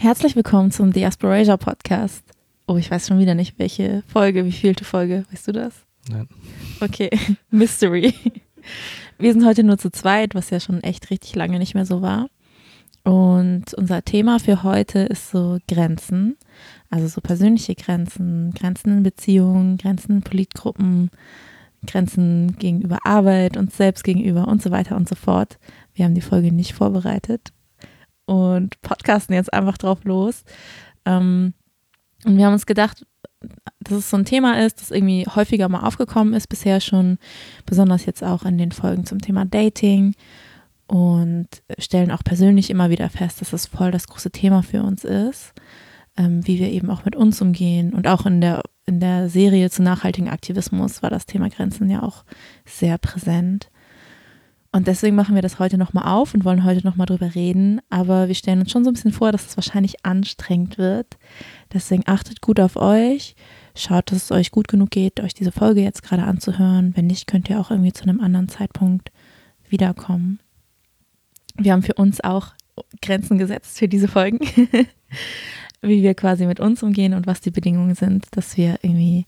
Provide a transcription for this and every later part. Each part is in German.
Herzlich willkommen zum Diasporasia Podcast. Oh, ich weiß schon wieder nicht, welche Folge, wie vielte Folge. Weißt du das? Nein. Okay, Mystery. Wir sind heute nur zu zweit, was ja schon echt richtig lange nicht mehr so war. Und unser Thema für heute ist so Grenzen. Also so persönliche Grenzen, Grenzen in Beziehungen, Grenzen in Politgruppen, Grenzen gegenüber Arbeit, uns selbst gegenüber und so weiter und so fort. Wir haben die Folge nicht vorbereitet und podcasten jetzt einfach drauf los. Ähm, und wir haben uns gedacht, dass es so ein Thema ist, das irgendwie häufiger mal aufgekommen ist bisher schon, besonders jetzt auch in den Folgen zum Thema Dating und stellen auch persönlich immer wieder fest, dass es voll das große Thema für uns ist, ähm, wie wir eben auch mit uns umgehen und auch in der in der Serie zu nachhaltigen Aktivismus war das Thema Grenzen ja auch sehr präsent. Und deswegen machen wir das heute nochmal auf und wollen heute nochmal drüber reden. Aber wir stellen uns schon so ein bisschen vor, dass es wahrscheinlich anstrengend wird. Deswegen achtet gut auf euch. Schaut, dass es euch gut genug geht, euch diese Folge jetzt gerade anzuhören. Wenn nicht, könnt ihr auch irgendwie zu einem anderen Zeitpunkt wiederkommen. Wir haben für uns auch Grenzen gesetzt für diese Folgen. Wie wir quasi mit uns umgehen und was die Bedingungen sind, dass wir irgendwie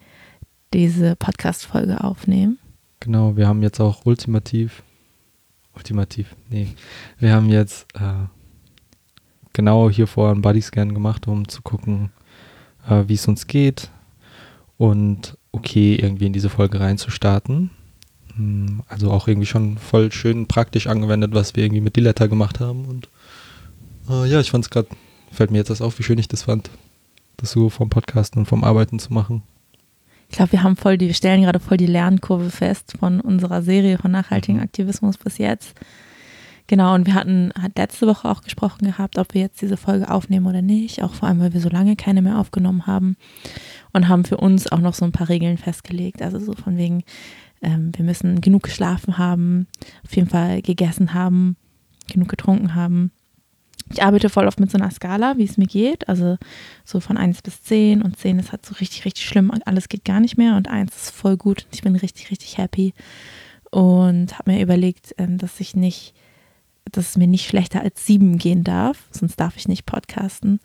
diese Podcast-Folge aufnehmen. Genau, wir haben jetzt auch ultimativ ultimativ. Nee. Wir haben jetzt äh, genau hier vor einen Bodyscan gemacht, um zu gucken, äh, wie es uns geht und okay, irgendwie in diese Folge reinzustarten. Hm, also auch irgendwie schon voll schön praktisch angewendet, was wir irgendwie mit Diletta gemacht haben. Und äh, ja, ich fand es gerade, fällt mir jetzt das auf, wie schön ich das fand, das so vom Podcasten und vom Arbeiten zu machen. Ich glaube, wir haben voll die, wir stellen gerade voll die Lernkurve fest von unserer Serie von nachhaltigen mhm. Aktivismus bis jetzt. Genau, und wir hatten, hat letzte Woche auch gesprochen gehabt, ob wir jetzt diese Folge aufnehmen oder nicht, auch vor allem, weil wir so lange keine mehr aufgenommen haben und haben für uns auch noch so ein paar Regeln festgelegt. Also so von wegen, ähm, wir müssen genug geschlafen haben, auf jeden Fall gegessen haben, genug getrunken haben ich arbeite voll oft mit so einer Skala, wie es mir geht. Also so von 1 bis 10 und 10 ist halt so richtig, richtig schlimm. Alles geht gar nicht mehr und 1 ist voll gut und ich bin richtig, richtig happy. Und habe mir überlegt, ähm, dass ich nicht, dass es mir nicht schlechter als 7 gehen darf, sonst darf ich nicht podcasten.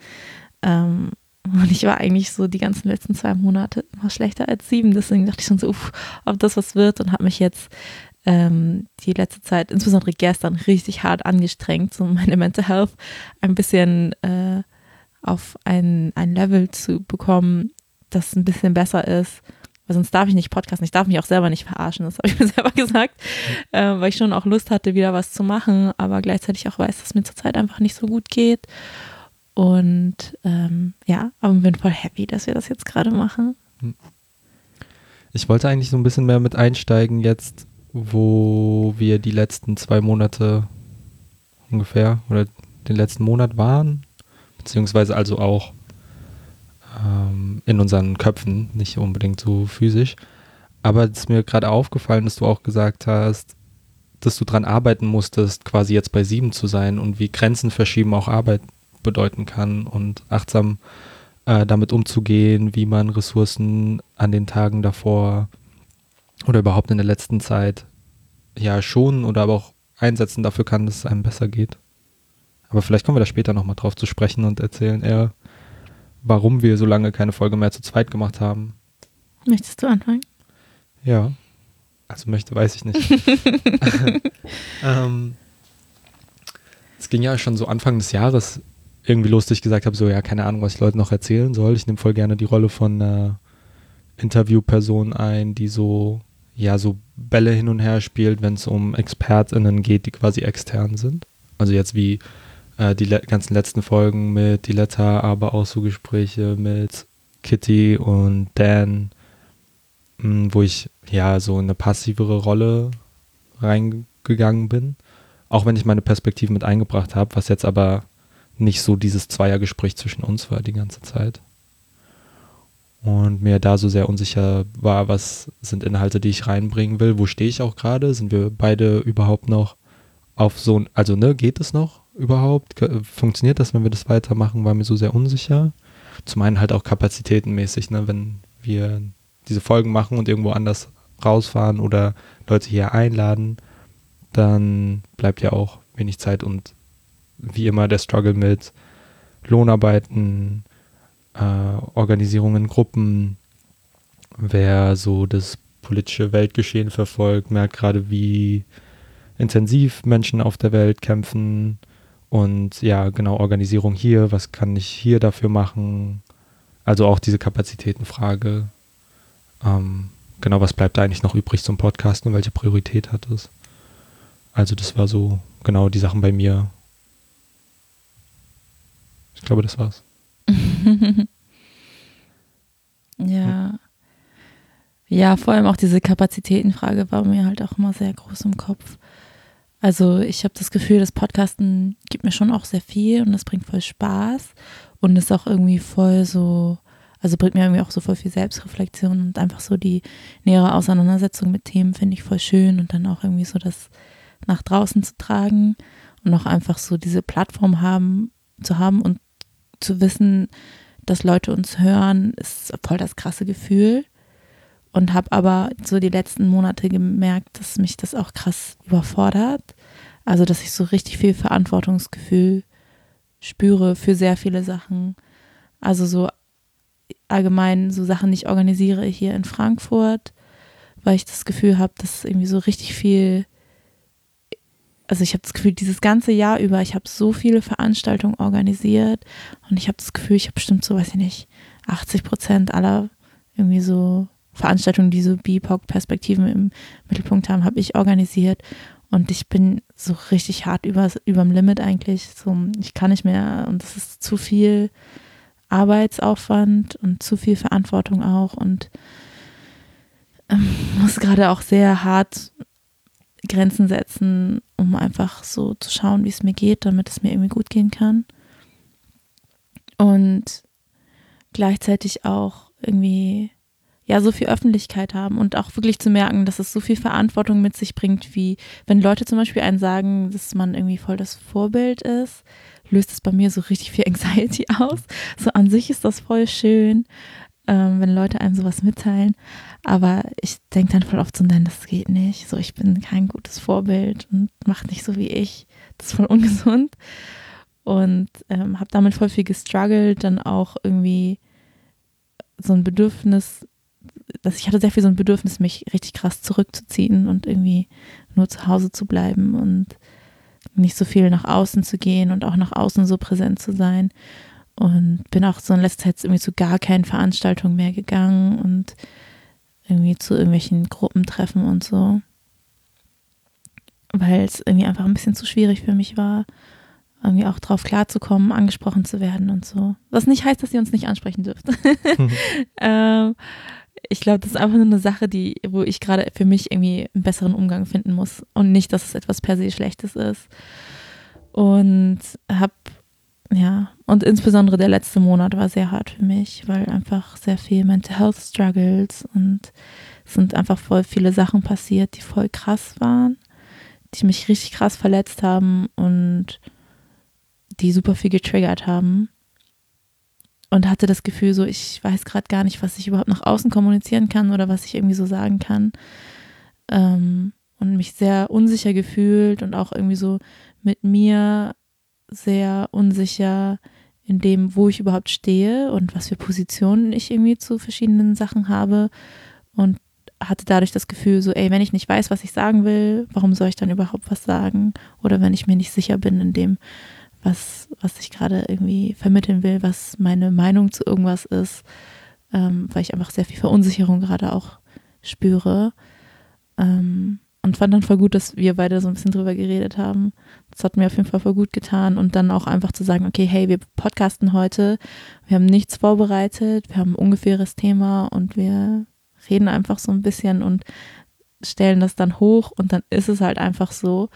Ähm, und ich war eigentlich so die ganzen letzten zwei Monate immer schlechter als 7. Deswegen dachte ich schon so, uff, ob das was wird und habe mich jetzt ähm, die letzte Zeit, insbesondere gestern, richtig hart angestrengt, so meine Mental Health ein bisschen äh, auf ein, ein Level zu bekommen, das ein bisschen besser ist. Weil sonst darf ich nicht podcasten. Ich darf mich auch selber nicht verarschen, das habe ich mir selber gesagt, äh, weil ich schon auch Lust hatte, wieder was zu machen, aber gleichzeitig auch weiß, dass mir zurzeit einfach nicht so gut geht. Und ähm, ja, aber bin voll happy, dass wir das jetzt gerade machen. Ich wollte eigentlich so ein bisschen mehr mit einsteigen jetzt, wo wir die letzten zwei Monate ungefähr oder den letzten Monat waren, beziehungsweise also auch ähm, in unseren Köpfen, nicht unbedingt so physisch. Aber es ist mir gerade aufgefallen, dass du auch gesagt hast, dass du dran arbeiten musstest, quasi jetzt bei sieben zu sein und wie Grenzen verschieben auch Arbeit bedeuten kann und achtsam äh, damit umzugehen, wie man Ressourcen an den Tagen davor oder überhaupt in der letzten Zeit ja schonen oder aber auch einsetzen dafür kann, dass es einem besser geht. Aber vielleicht kommen wir da später nochmal drauf zu sprechen und erzählen eher, warum wir so lange keine Folge mehr zu zweit gemacht haben. Möchtest du anfangen? Ja. Also möchte, weiß ich nicht. ähm, es ging ja schon so Anfang des Jahres irgendwie los, dass ich gesagt habe, so ja, keine Ahnung, was ich Leuten noch erzählen soll. Ich nehme voll gerne die Rolle von einer Interviewperson ein, die so ja so Bälle hin und her spielt, wenn es um ExpertInnen geht, die quasi extern sind. Also jetzt wie äh, die le ganzen letzten Folgen mit Diletta, aber auch so Gespräche mit Kitty und Dan, mh, hm, wo ich ja so in eine passivere Rolle reingegangen bin. Auch wenn ich meine Perspektive mit eingebracht habe, was jetzt aber nicht so dieses Zweiergespräch zwischen uns war die ganze Zeit und mir da so sehr unsicher war, was sind Inhalte, die ich reinbringen will, wo stehe ich auch gerade, sind wir beide überhaupt noch auf so, also ne, geht es noch überhaupt, funktioniert das, wenn wir das weitermachen, war mir so sehr unsicher. Zum einen halt auch kapazitätenmäßig, ne, wenn wir diese Folgen machen und irgendwo anders rausfahren oder Leute hier einladen, dann bleibt ja auch wenig Zeit und wie immer der Struggle mit Lohnarbeiten, Organisierungen, Gruppen, wer so das politische Weltgeschehen verfolgt, merkt gerade, wie intensiv Menschen auf der Welt kämpfen und ja, genau, Organisierung hier, was kann ich hier dafür machen? Also auch diese Kapazitätenfrage. Ähm, genau, was bleibt da eigentlich noch übrig zum Podcasten und welche Priorität hat es? Also das war so genau die Sachen bei mir. Ich glaube, das war's. ja. Ja, vor allem auch diese Kapazitätenfrage war mir halt auch immer sehr groß im Kopf. Also ich habe das Gefühl, das Podcasten gibt mir schon auch sehr viel und das bringt voll Spaß und ist auch irgendwie voll so, also bringt mir irgendwie auch so voll viel Selbstreflexion und einfach so die nähere Auseinandersetzung mit Themen finde ich voll schön und dann auch irgendwie so das nach draußen zu tragen und auch einfach so diese Plattform haben, zu haben und zu wissen, dass Leute uns hören, ist voll das krasse Gefühl. Und habe aber so die letzten Monate gemerkt, dass mich das auch krass überfordert. Also, dass ich so richtig viel Verantwortungsgefühl spüre für sehr viele Sachen. Also so allgemein so Sachen, die ich organisiere hier in Frankfurt, weil ich das Gefühl habe, dass irgendwie so richtig viel also ich habe das Gefühl, dieses ganze Jahr über, ich habe so viele Veranstaltungen organisiert und ich habe das Gefühl, ich habe bestimmt so, weiß ich nicht, 80 Prozent aller irgendwie so Veranstaltungen, die so BIPOC-Perspektiven im Mittelpunkt haben, habe ich organisiert und ich bin so richtig hart über, überm Limit eigentlich. So, ich kann nicht mehr und es ist zu viel Arbeitsaufwand und zu viel Verantwortung auch und ähm, muss gerade auch sehr hart Grenzen setzen, um einfach so zu schauen, wie es mir geht, damit es mir irgendwie gut gehen kann. Und gleichzeitig auch irgendwie ja so viel Öffentlichkeit haben und auch wirklich zu merken, dass es so viel Verantwortung mit sich bringt, wie wenn Leute zum Beispiel einen sagen, dass man irgendwie voll das Vorbild ist, löst es bei mir so richtig viel Anxiety aus. So an sich ist das voll schön, ähm, wenn Leute einem sowas mitteilen. Aber ich denke dann voll oft so, nein, das geht nicht. So, ich bin kein gutes Vorbild und macht nicht so wie ich. Das ist voll ungesund. Und ähm, habe damit voll viel gestruggelt, dann auch irgendwie so ein Bedürfnis, dass ich hatte sehr viel so ein Bedürfnis, mich richtig krass zurückzuziehen und irgendwie nur zu Hause zu bleiben und nicht so viel nach außen zu gehen und auch nach außen so präsent zu sein. Und bin auch so in letzter Zeit irgendwie zu gar keinen Veranstaltungen mehr gegangen und irgendwie zu irgendwelchen Gruppentreffen und so. Weil es irgendwie einfach ein bisschen zu schwierig für mich war, irgendwie auch drauf klarzukommen, angesprochen zu werden und so. Was nicht heißt, dass ihr uns nicht ansprechen dürft. Mhm. ähm, ich glaube, das ist einfach nur eine Sache, die, wo ich gerade für mich irgendwie einen besseren Umgang finden muss und nicht, dass es etwas per se Schlechtes ist. Und habe ja, und insbesondere der letzte Monat war sehr hart für mich, weil einfach sehr viel Mental Health Struggles und es sind einfach voll viele Sachen passiert, die voll krass waren, die mich richtig krass verletzt haben und die super viel getriggert haben. Und hatte das Gefühl, so, ich weiß gerade gar nicht, was ich überhaupt nach außen kommunizieren kann oder was ich irgendwie so sagen kann. Ähm, und mich sehr unsicher gefühlt und auch irgendwie so mit mir sehr unsicher in dem, wo ich überhaupt stehe und was für Positionen ich irgendwie zu verschiedenen Sachen habe und hatte dadurch das Gefühl, so, ey, wenn ich nicht weiß, was ich sagen will, warum soll ich dann überhaupt was sagen? Oder wenn ich mir nicht sicher bin in dem, was, was ich gerade irgendwie vermitteln will, was meine Meinung zu irgendwas ist, ähm, weil ich einfach sehr viel Verunsicherung gerade auch spüre. Ähm, und fand dann voll gut, dass wir beide so ein bisschen drüber geredet haben. Das hat mir auf jeden Fall voll gut getan. Und dann auch einfach zu sagen, okay, hey, wir podcasten heute, wir haben nichts vorbereitet, wir haben ein ungefähres Thema und wir reden einfach so ein bisschen und stellen das dann hoch und dann ist es halt einfach so.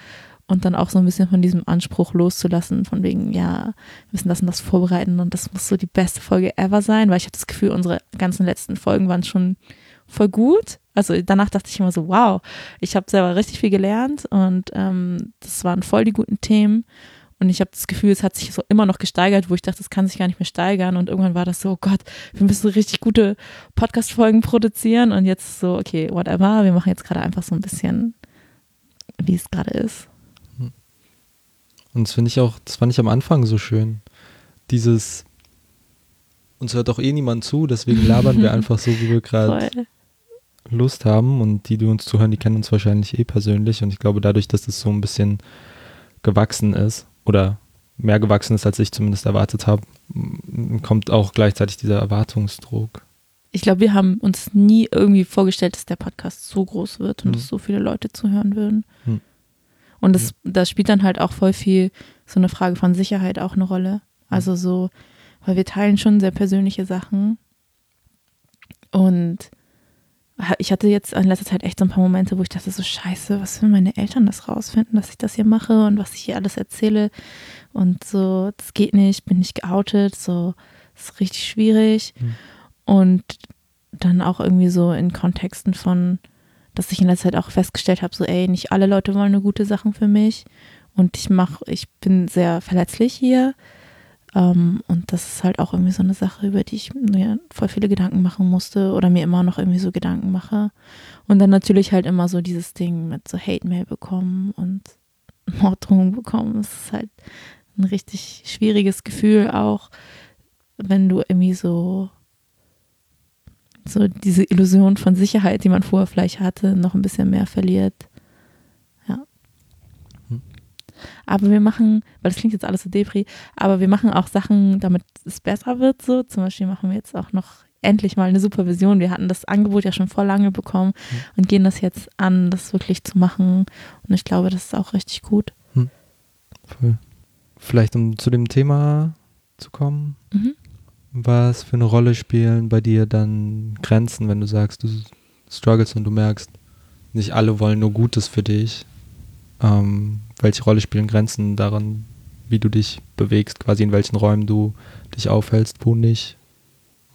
Und dann auch so ein bisschen von diesem Anspruch loszulassen, von wegen, ja, wir müssen das und das vorbereiten und das muss so die beste Folge ever sein, weil ich habe das Gefühl, unsere ganzen letzten Folgen waren schon voll gut. Also danach dachte ich immer so, wow, ich habe selber richtig viel gelernt und ähm, das waren voll die guten Themen. Und ich habe das Gefühl, es hat sich so immer noch gesteigert, wo ich dachte, das kann sich gar nicht mehr steigern. Und irgendwann war das so, oh Gott, wir müssen richtig gute Podcast-Folgen produzieren. Und jetzt so, okay, whatever, wir machen jetzt gerade einfach so ein bisschen, wie es gerade ist. Und das finde ich auch, das fand ich am Anfang so schön, dieses, uns hört doch eh niemand zu, deswegen labern wir einfach so, wie wir gerade Lust haben und die, die uns zuhören, die kennen uns wahrscheinlich eh persönlich und ich glaube dadurch, dass das so ein bisschen gewachsen ist oder mehr gewachsen ist, als ich zumindest erwartet habe, kommt auch gleichzeitig dieser Erwartungsdruck. Ich glaube, wir haben uns nie irgendwie vorgestellt, dass der Podcast so groß wird und mhm. dass so viele Leute zuhören würden. Mhm. Und das, das spielt dann halt auch voll viel so eine Frage von Sicherheit auch eine Rolle. Also so, weil wir teilen schon sehr persönliche Sachen. Und ich hatte jetzt in letzter Zeit echt so ein paar Momente, wo ich dachte, so scheiße, was wenn meine Eltern das rausfinden, dass ich das hier mache und was ich hier alles erzähle. Und so, das geht nicht, bin nicht geoutet, so, das ist richtig schwierig. Mhm. Und dann auch irgendwie so in Kontexten von, dass ich in letzter Zeit auch festgestellt habe, so, ey, nicht alle Leute wollen eine gute Sachen für mich. Und ich mache, ich bin sehr verletzlich hier. Um, ähm, und das ist halt auch irgendwie so eine Sache, über die ich mir voll viele Gedanken machen musste oder mir immer noch irgendwie so Gedanken mache. Und dann natürlich halt immer so dieses Ding mit so Hate-Mail bekommen und Morddrohungen bekommen. Das ist halt ein richtig schwieriges Gefühl auch, wenn du irgendwie so so diese Illusion von Sicherheit, die man vorher vielleicht hatte, noch ein bisschen mehr verliert. Aber wir machen, weil das klingt jetzt alles so Depri, aber wir machen auch Sachen, damit es besser wird. So zum Beispiel machen wir jetzt auch noch endlich mal eine Supervision. Wir hatten das Angebot ja schon vor lange bekommen mhm. und gehen das jetzt an, das wirklich zu machen. Und ich glaube, das ist auch richtig gut. Hm. Voll. Vielleicht um zu dem Thema zu kommen. Mhm. Was für eine Rolle spielen bei dir dann Grenzen, wenn du sagst, du struggles und du merkst, nicht alle wollen nur Gutes für dich. Ähm, welche Rolle spielen Grenzen daran, wie du dich bewegst, quasi in welchen Räumen du dich aufhältst, wo nicht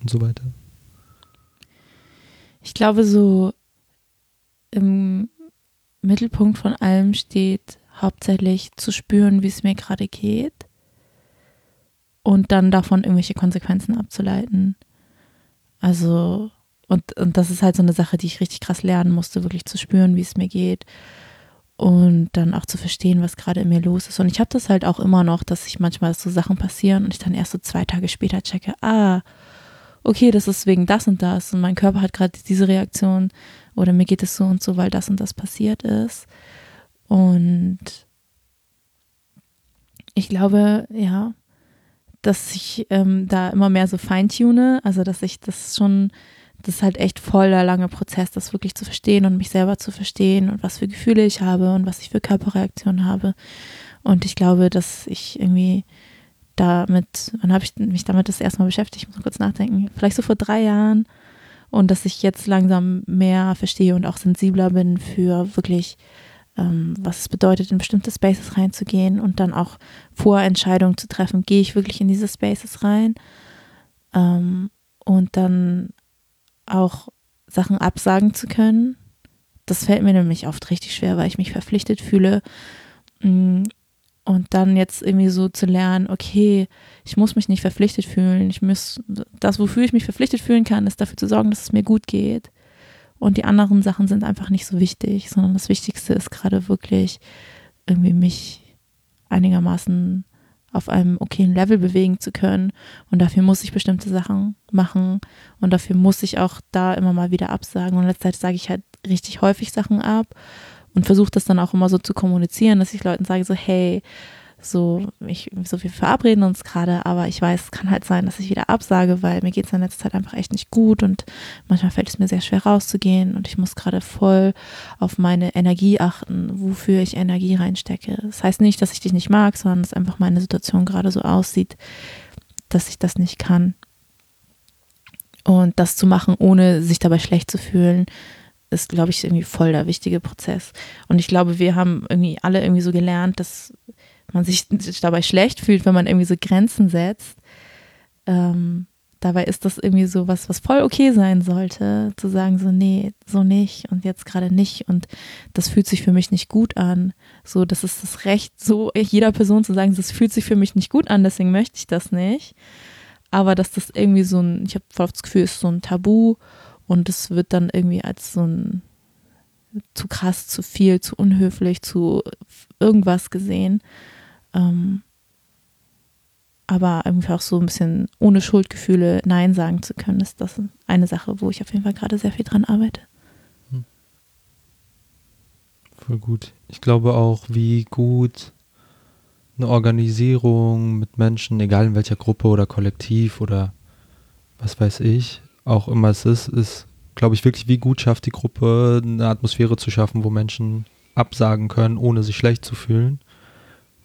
und so weiter? Ich glaube, so im Mittelpunkt von allem steht hauptsächlich zu spüren, wie es mir gerade geht und dann davon irgendwelche Konsequenzen abzuleiten. Also, und, und das ist halt so eine Sache, die ich richtig krass lernen musste, wirklich zu spüren, wie es mir geht und dann auch zu verstehen, was gerade in mir los ist. Und ich habe das halt auch immer noch, dass sich manchmal so Sachen passieren und ich dann erst so zwei Tage später checke, ah, okay, das ist wegen das und das und mein Körper hat gerade diese Reaktion oder mir geht es so und so, weil das und das passiert ist. Und ich glaube, ja, dass ich ähm, da immer mehr so feintune, also dass ich das schon das ist halt echt voll der lange Prozess, das wirklich zu verstehen und mich selber zu verstehen und was für Gefühle ich habe und was ich für Körperreaktionen habe. Und ich glaube, dass ich irgendwie damit, wann habe ich mich damit das erstmal beschäftigt? Ich muss mal kurz nachdenken. Vielleicht so vor drei Jahren. Und dass ich jetzt langsam mehr verstehe und auch sensibler bin für wirklich, ähm, was es bedeutet, in bestimmte Spaces reinzugehen und dann auch Vorentscheidungen zu treffen. Gehe ich wirklich in diese Spaces rein? Ähm, und dann auch Sachen absagen zu können. Das fällt mir nämlich oft richtig schwer, weil ich mich verpflichtet fühle. Mm, und dann jetzt irgendwie so zu lernen, okay, ich muss mich nicht verpflichtet fühlen. Ich muss, das, wofür ich mich verpflichtet fühlen kann, ist dafür zu sorgen, dass es mir gut geht. Und die anderen Sachen sind einfach nicht so wichtig, sondern das Wichtigste ist gerade wirklich irgendwie mich einigermaßen auf einem okayen Level bewegen zu können. Und dafür muss ich bestimmte Sachen machen. Und dafür muss ich auch da immer mal wieder absagen. Und Zeit sage ich halt richtig häufig Sachen ab und versuche das dann auch immer so zu kommunizieren, dass ich Leuten sage, so, hey, so, ich, so wir verabreden uns gerade, aber ich weiß, es kann halt sein, dass ich wieder absage, weil mir geht es in letzter Zeit einfach echt nicht gut und manchmal fällt es mir sehr schwer rauszugehen und ich muss gerade voll auf meine Energie achten, wofür ich Energie reinstecke. Das heißt nicht, dass ich dich nicht mag, sondern dass einfach meine Situation gerade so aussieht, dass ich das nicht kann. Und das zu machen, ohne sich dabei schlecht zu fühlen, ist, glaube ich, irgendwie voll der wichtige Prozess. Und ich glaube, wir haben irgendwie alle irgendwie so gelernt, dass man sich dabei schlecht fühlt, wenn man irgendwie so Grenzen setzt. Ähm, dabei ist das irgendwie so was, was voll okay sein sollte, zu sagen so, nee, so nicht und jetzt gerade nicht und das fühlt sich für mich nicht gut an. So, das ist das Recht, so jeder Person zu sagen, das fühlt sich für mich nicht gut an, deswegen möchte ich das nicht. Aber dass das irgendwie so ein, ich habe voll das Gefühl, ist so ein Tabu und es wird dann irgendwie als so ein zu krass, zu viel, zu unhöflich, zu irgendwas gesehen. Ähm, aber irgendwie auch so ein bisschen ohne Schuldgefühle Nein sagen zu können, ist das eine Sache, wo ich auf jeden Fall gerade sehr viel dran arbeite. Hm. Voll gut. Ich glaube auch, wie gut eine Organisierung mit Menschen, egal in welcher Gruppe oder Kollektiv oder was weiß ich, auch immer es ist, ist, glaube ich, wirklich, wie gut schafft die Gruppe, eine Atmosphäre zu schaffen, wo Menschen absagen können, ohne sich schlecht zu fühlen.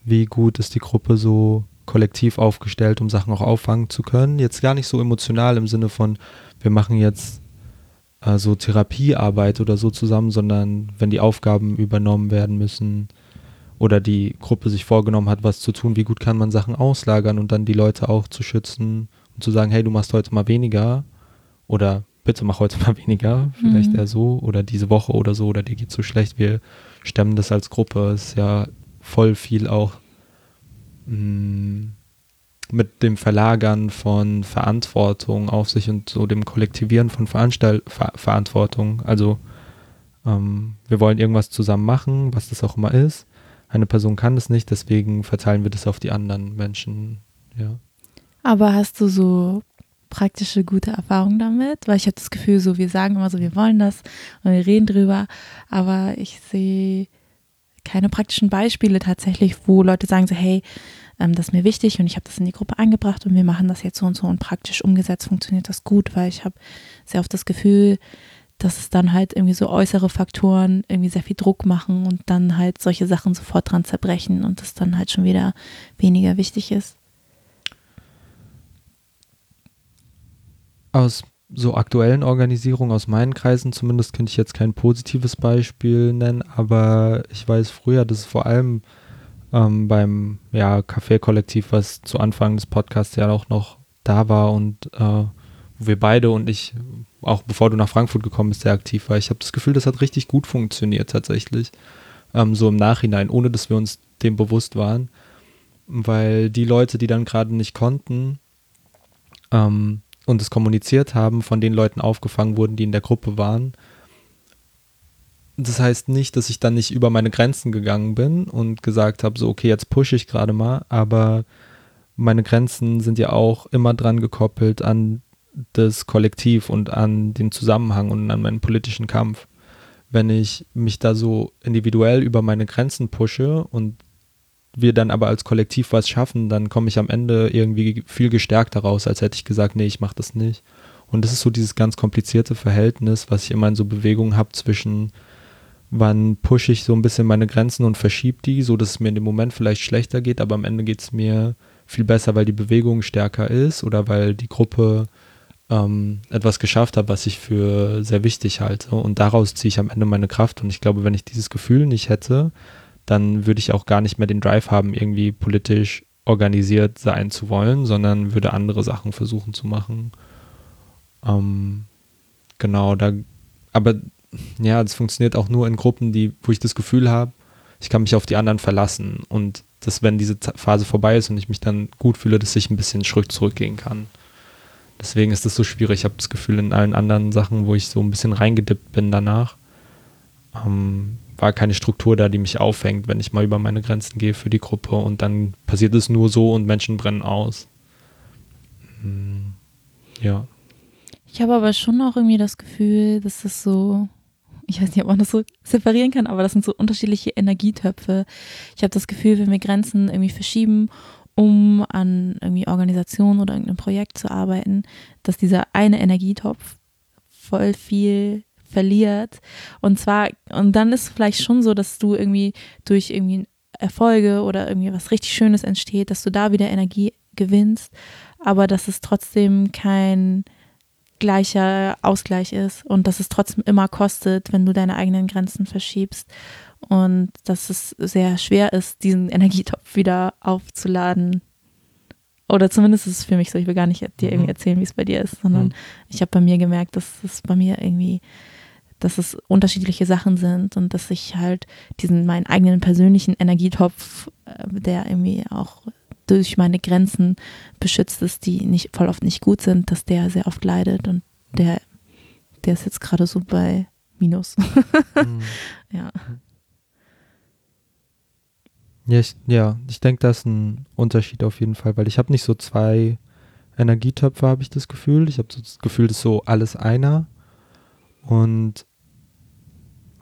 Wie gut ist die Gruppe so kollektiv aufgestellt, um Sachen auch auffangen zu können. Jetzt gar nicht so emotional im Sinne von, wir machen jetzt äh, so Therapiearbeit oder so zusammen, sondern wenn die Aufgaben übernommen werden müssen oder die Gruppe sich vorgenommen hat, was zu tun, wie gut kann man Sachen auslagern und dann die Leute auch zu schützen und zu sagen, hey, du machst heute mal weniger oder bitte mach heute mal weniger, vielleicht mhm. eher so oder diese Woche oder so oder dir geht so schlecht, wir stemmen das als Gruppe, ist ja voll viel auch Mm, mit dem Verlagern von Verantwortung auf sich und so dem Kollektivieren von Veranstalt Ver Verantwortung. Also ähm, wir wollen irgendwas zusammen machen, was das auch immer ist. Eine Person kann das nicht, deswegen verteilen wir das auf die anderen Menschen. Ja. Aber hast du so praktische, gute Erfahrungen damit? Weil ich habe das Gefühl, so wir sagen immer so, wir wollen das und wir reden drüber, aber ich sehe keine praktischen Beispiele tatsächlich, wo Leute sagen so, hey, ähm, das ist mir wichtig und ich habe das in die Gruppe eingebracht und wir machen das jetzt so und so und praktisch umgesetzt funktioniert das gut, weil ich habe sehr oft das Gefühl, dass es dann halt irgendwie so äußere Faktoren irgendwie sehr viel Druck machen und dann halt solche Sachen sofort dran zerbrechen und das dann halt schon wieder weniger wichtig ist. Aus so aktuellen Organisierungen, aus meinen Kreisen zumindest, könnte ich jetzt kein positives Beispiel nennen, aber ich weiß früher, dass es vor allem ähm, beim ja, Café-Kollektiv, was zu Anfang des Podcasts ja auch noch da war und äh, wo wir beide und ich, auch bevor du nach Frankfurt gekommen bist, sehr aktiv war. Ich habe das Gefühl, das hat richtig gut funktioniert tatsächlich. Ähm, so im Nachhinein, ohne dass wir uns dem bewusst waren. Weil die Leute, die dann gerade nicht konnten ähm, und es kommuniziert haben, von den Leuten aufgefangen wurden, die in der Gruppe waren, das heißt nicht, dass ich dann nicht über meine Grenzen gegangen bin und gesagt habe, so, okay, jetzt pushe ich gerade mal, aber meine Grenzen sind ja auch immer dran gekoppelt an das Kollektiv und an den Zusammenhang und an meinen politischen Kampf. Wenn ich mich da so individuell über meine Grenzen pushe und wir dann aber als Kollektiv was schaffen, dann komme ich am Ende irgendwie viel gestärkter raus, als hätte ich gesagt, nee, ich mache das nicht. Und das ist so dieses ganz komplizierte Verhältnis, was ich immer in so Bewegungen habe zwischen wann pushe ich so ein bisschen meine Grenzen und verschiebe die, so dass es mir in dem Moment vielleicht schlechter geht, aber am Ende geht es mir viel besser, weil die Bewegung stärker ist oder weil die Gruppe ähm, etwas geschafft hat, was ich für sehr wichtig halte. Und daraus ziehe ich am Ende meine Kraft. Und ich glaube, wenn ich dieses Gefühl nicht hätte, dann würde ich auch gar nicht mehr den Drive haben, irgendwie politisch organisiert sein zu wollen, sondern würde andere Sachen versuchen zu machen. Ähm, genau, da, aber ja, das funktioniert auch nur in Gruppen, die, wo ich das Gefühl habe, ich kann mich auf die anderen verlassen und dass, wenn diese Phase vorbei ist und ich mich dann gut fühle, dass ich ein bisschen zurückgehen kann. Deswegen ist das so schwierig. Ich habe das Gefühl, in allen anderen Sachen, wo ich so ein bisschen reingedippt bin danach, ähm, war keine Struktur da, die mich aufhängt, wenn ich mal über meine Grenzen gehe für die Gruppe und dann passiert es nur so und Menschen brennen aus. Hm, ja. Ich habe aber schon auch irgendwie das Gefühl, dass das so ich weiß nicht, ob man das so separieren kann, aber das sind so unterschiedliche Energietöpfe. Ich habe das Gefühl, wenn wir Grenzen irgendwie verschieben, um an irgendwie Organisationen oder irgendeinem Projekt zu arbeiten, dass dieser eine Energietopf voll viel verliert. Und zwar, und dann ist es vielleicht schon so, dass du irgendwie durch irgendwie Erfolge oder irgendwie was richtig Schönes entsteht, dass du da wieder Energie gewinnst, aber dass es trotzdem kein gleicher Ausgleich ist und dass es trotzdem immer kostet, wenn du deine eigenen Grenzen verschiebst und dass es sehr schwer ist, diesen Energietopf wieder aufzuladen. Oder zumindest ist es für mich so, ich will gar nicht dir irgendwie mhm. erzählen, wie es bei dir ist, sondern mhm. ich habe bei mir gemerkt, dass es bei mir irgendwie, dass es unterschiedliche Sachen sind und dass ich halt diesen meinen eigenen persönlichen Energietopf, äh, der irgendwie auch durch meine Grenzen beschützt ist, die nicht voll oft nicht gut sind, dass der sehr oft leidet und der, der ist jetzt gerade so bei Minus. mhm. Ja. Ja, ich, ja, ich denke, das ist ein Unterschied auf jeden Fall, weil ich habe nicht so zwei Energietöpfe, habe ich das Gefühl. Ich habe so das Gefühl, das ist so alles einer. Und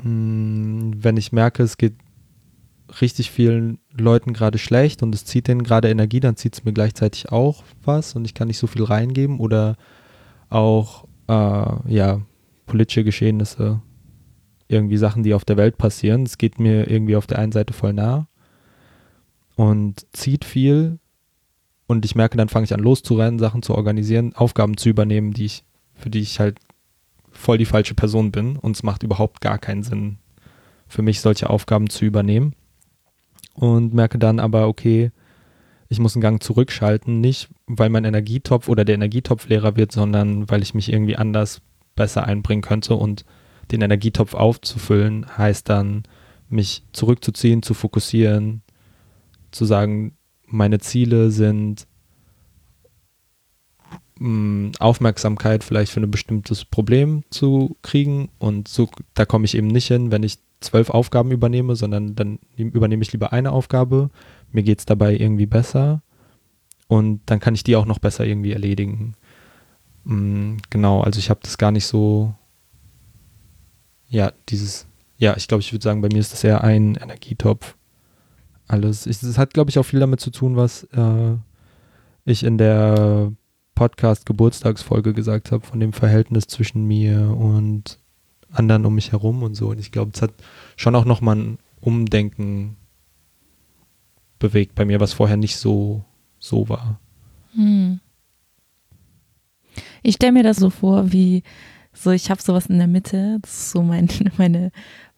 wenn ich merke, es geht richtig vielen Leuten gerade schlecht und es zieht denen gerade Energie, dann zieht es mir gleichzeitig auch was und ich kann nicht so viel reingeben oder auch äh, ja politische Geschehnisse, irgendwie Sachen, die auf der Welt passieren. Es geht mir irgendwie auf der einen Seite voll nah und zieht viel und ich merke, dann fange ich an loszurennen, Sachen zu organisieren, Aufgaben zu übernehmen, die ich für die ich halt voll die falsche Person bin und es macht überhaupt gar keinen Sinn für mich solche Aufgaben zu übernehmen. Und merke dann aber, okay, ich muss einen Gang zurückschalten, nicht weil mein Energietopf oder der Energietopf leerer wird, sondern weil ich mich irgendwie anders besser einbringen könnte. Und den Energietopf aufzufüllen heißt dann, mich zurückzuziehen, zu fokussieren, zu sagen, meine Ziele sind Aufmerksamkeit vielleicht für ein bestimmtes Problem zu kriegen und so, da komme ich eben nicht hin, wenn ich zwölf Aufgaben übernehme, sondern dann übernehme ich lieber eine Aufgabe. Mir geht es dabei irgendwie besser und dann kann ich die auch noch besser irgendwie erledigen. Genau, also ich habe das gar nicht so, ja, dieses, ja, ich glaube, ich würde sagen, bei mir ist das eher ein Energietopf. Alles. Es hat, glaube ich, auch viel damit zu tun, was äh, ich in der Podcast-Geburtstagsfolge gesagt habe, von dem Verhältnis zwischen mir und anderen um mich herum und so. Und ich glaube, es hat schon auch nochmal ein Umdenken bewegt bei mir, was vorher nicht so, so war. Hm. Ich stelle mir das so vor, wie so, ich habe sowas in der Mitte, das ist so mein, meine,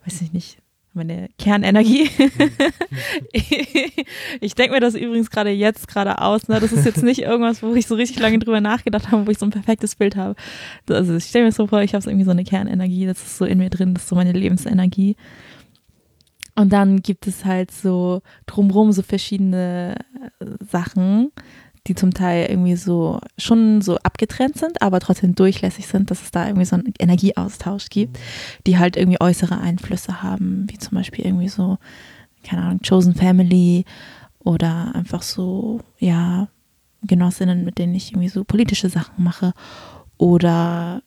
weiß ich nicht, meine Kernenergie. Mhm. ich denke mir das übrigens gerade jetzt gerade aus. Ne? Das ist jetzt nicht irgendwas, wo ich so richtig lange drüber nachgedacht habe, wo ich so ein perfektes Bild habe. Also ich stelle mir so vor, ich habe irgendwie so eine Kernenergie, das ist so in mir drin, das ist so meine Lebensenergie. Und dann gibt es halt so drumrum so verschiedene Sachen, die zum Teil irgendwie so schon so abgetrennt sind, aber trotzdem durchlässig sind, dass es da irgendwie so einen Energieaustausch gibt, die halt irgendwie äußere Einflüsse haben, wie zum Beispiel irgendwie so, keine Ahnung, Chosen Family oder einfach so, ja, Genossinnen, mit denen ich irgendwie so politische Sachen mache oder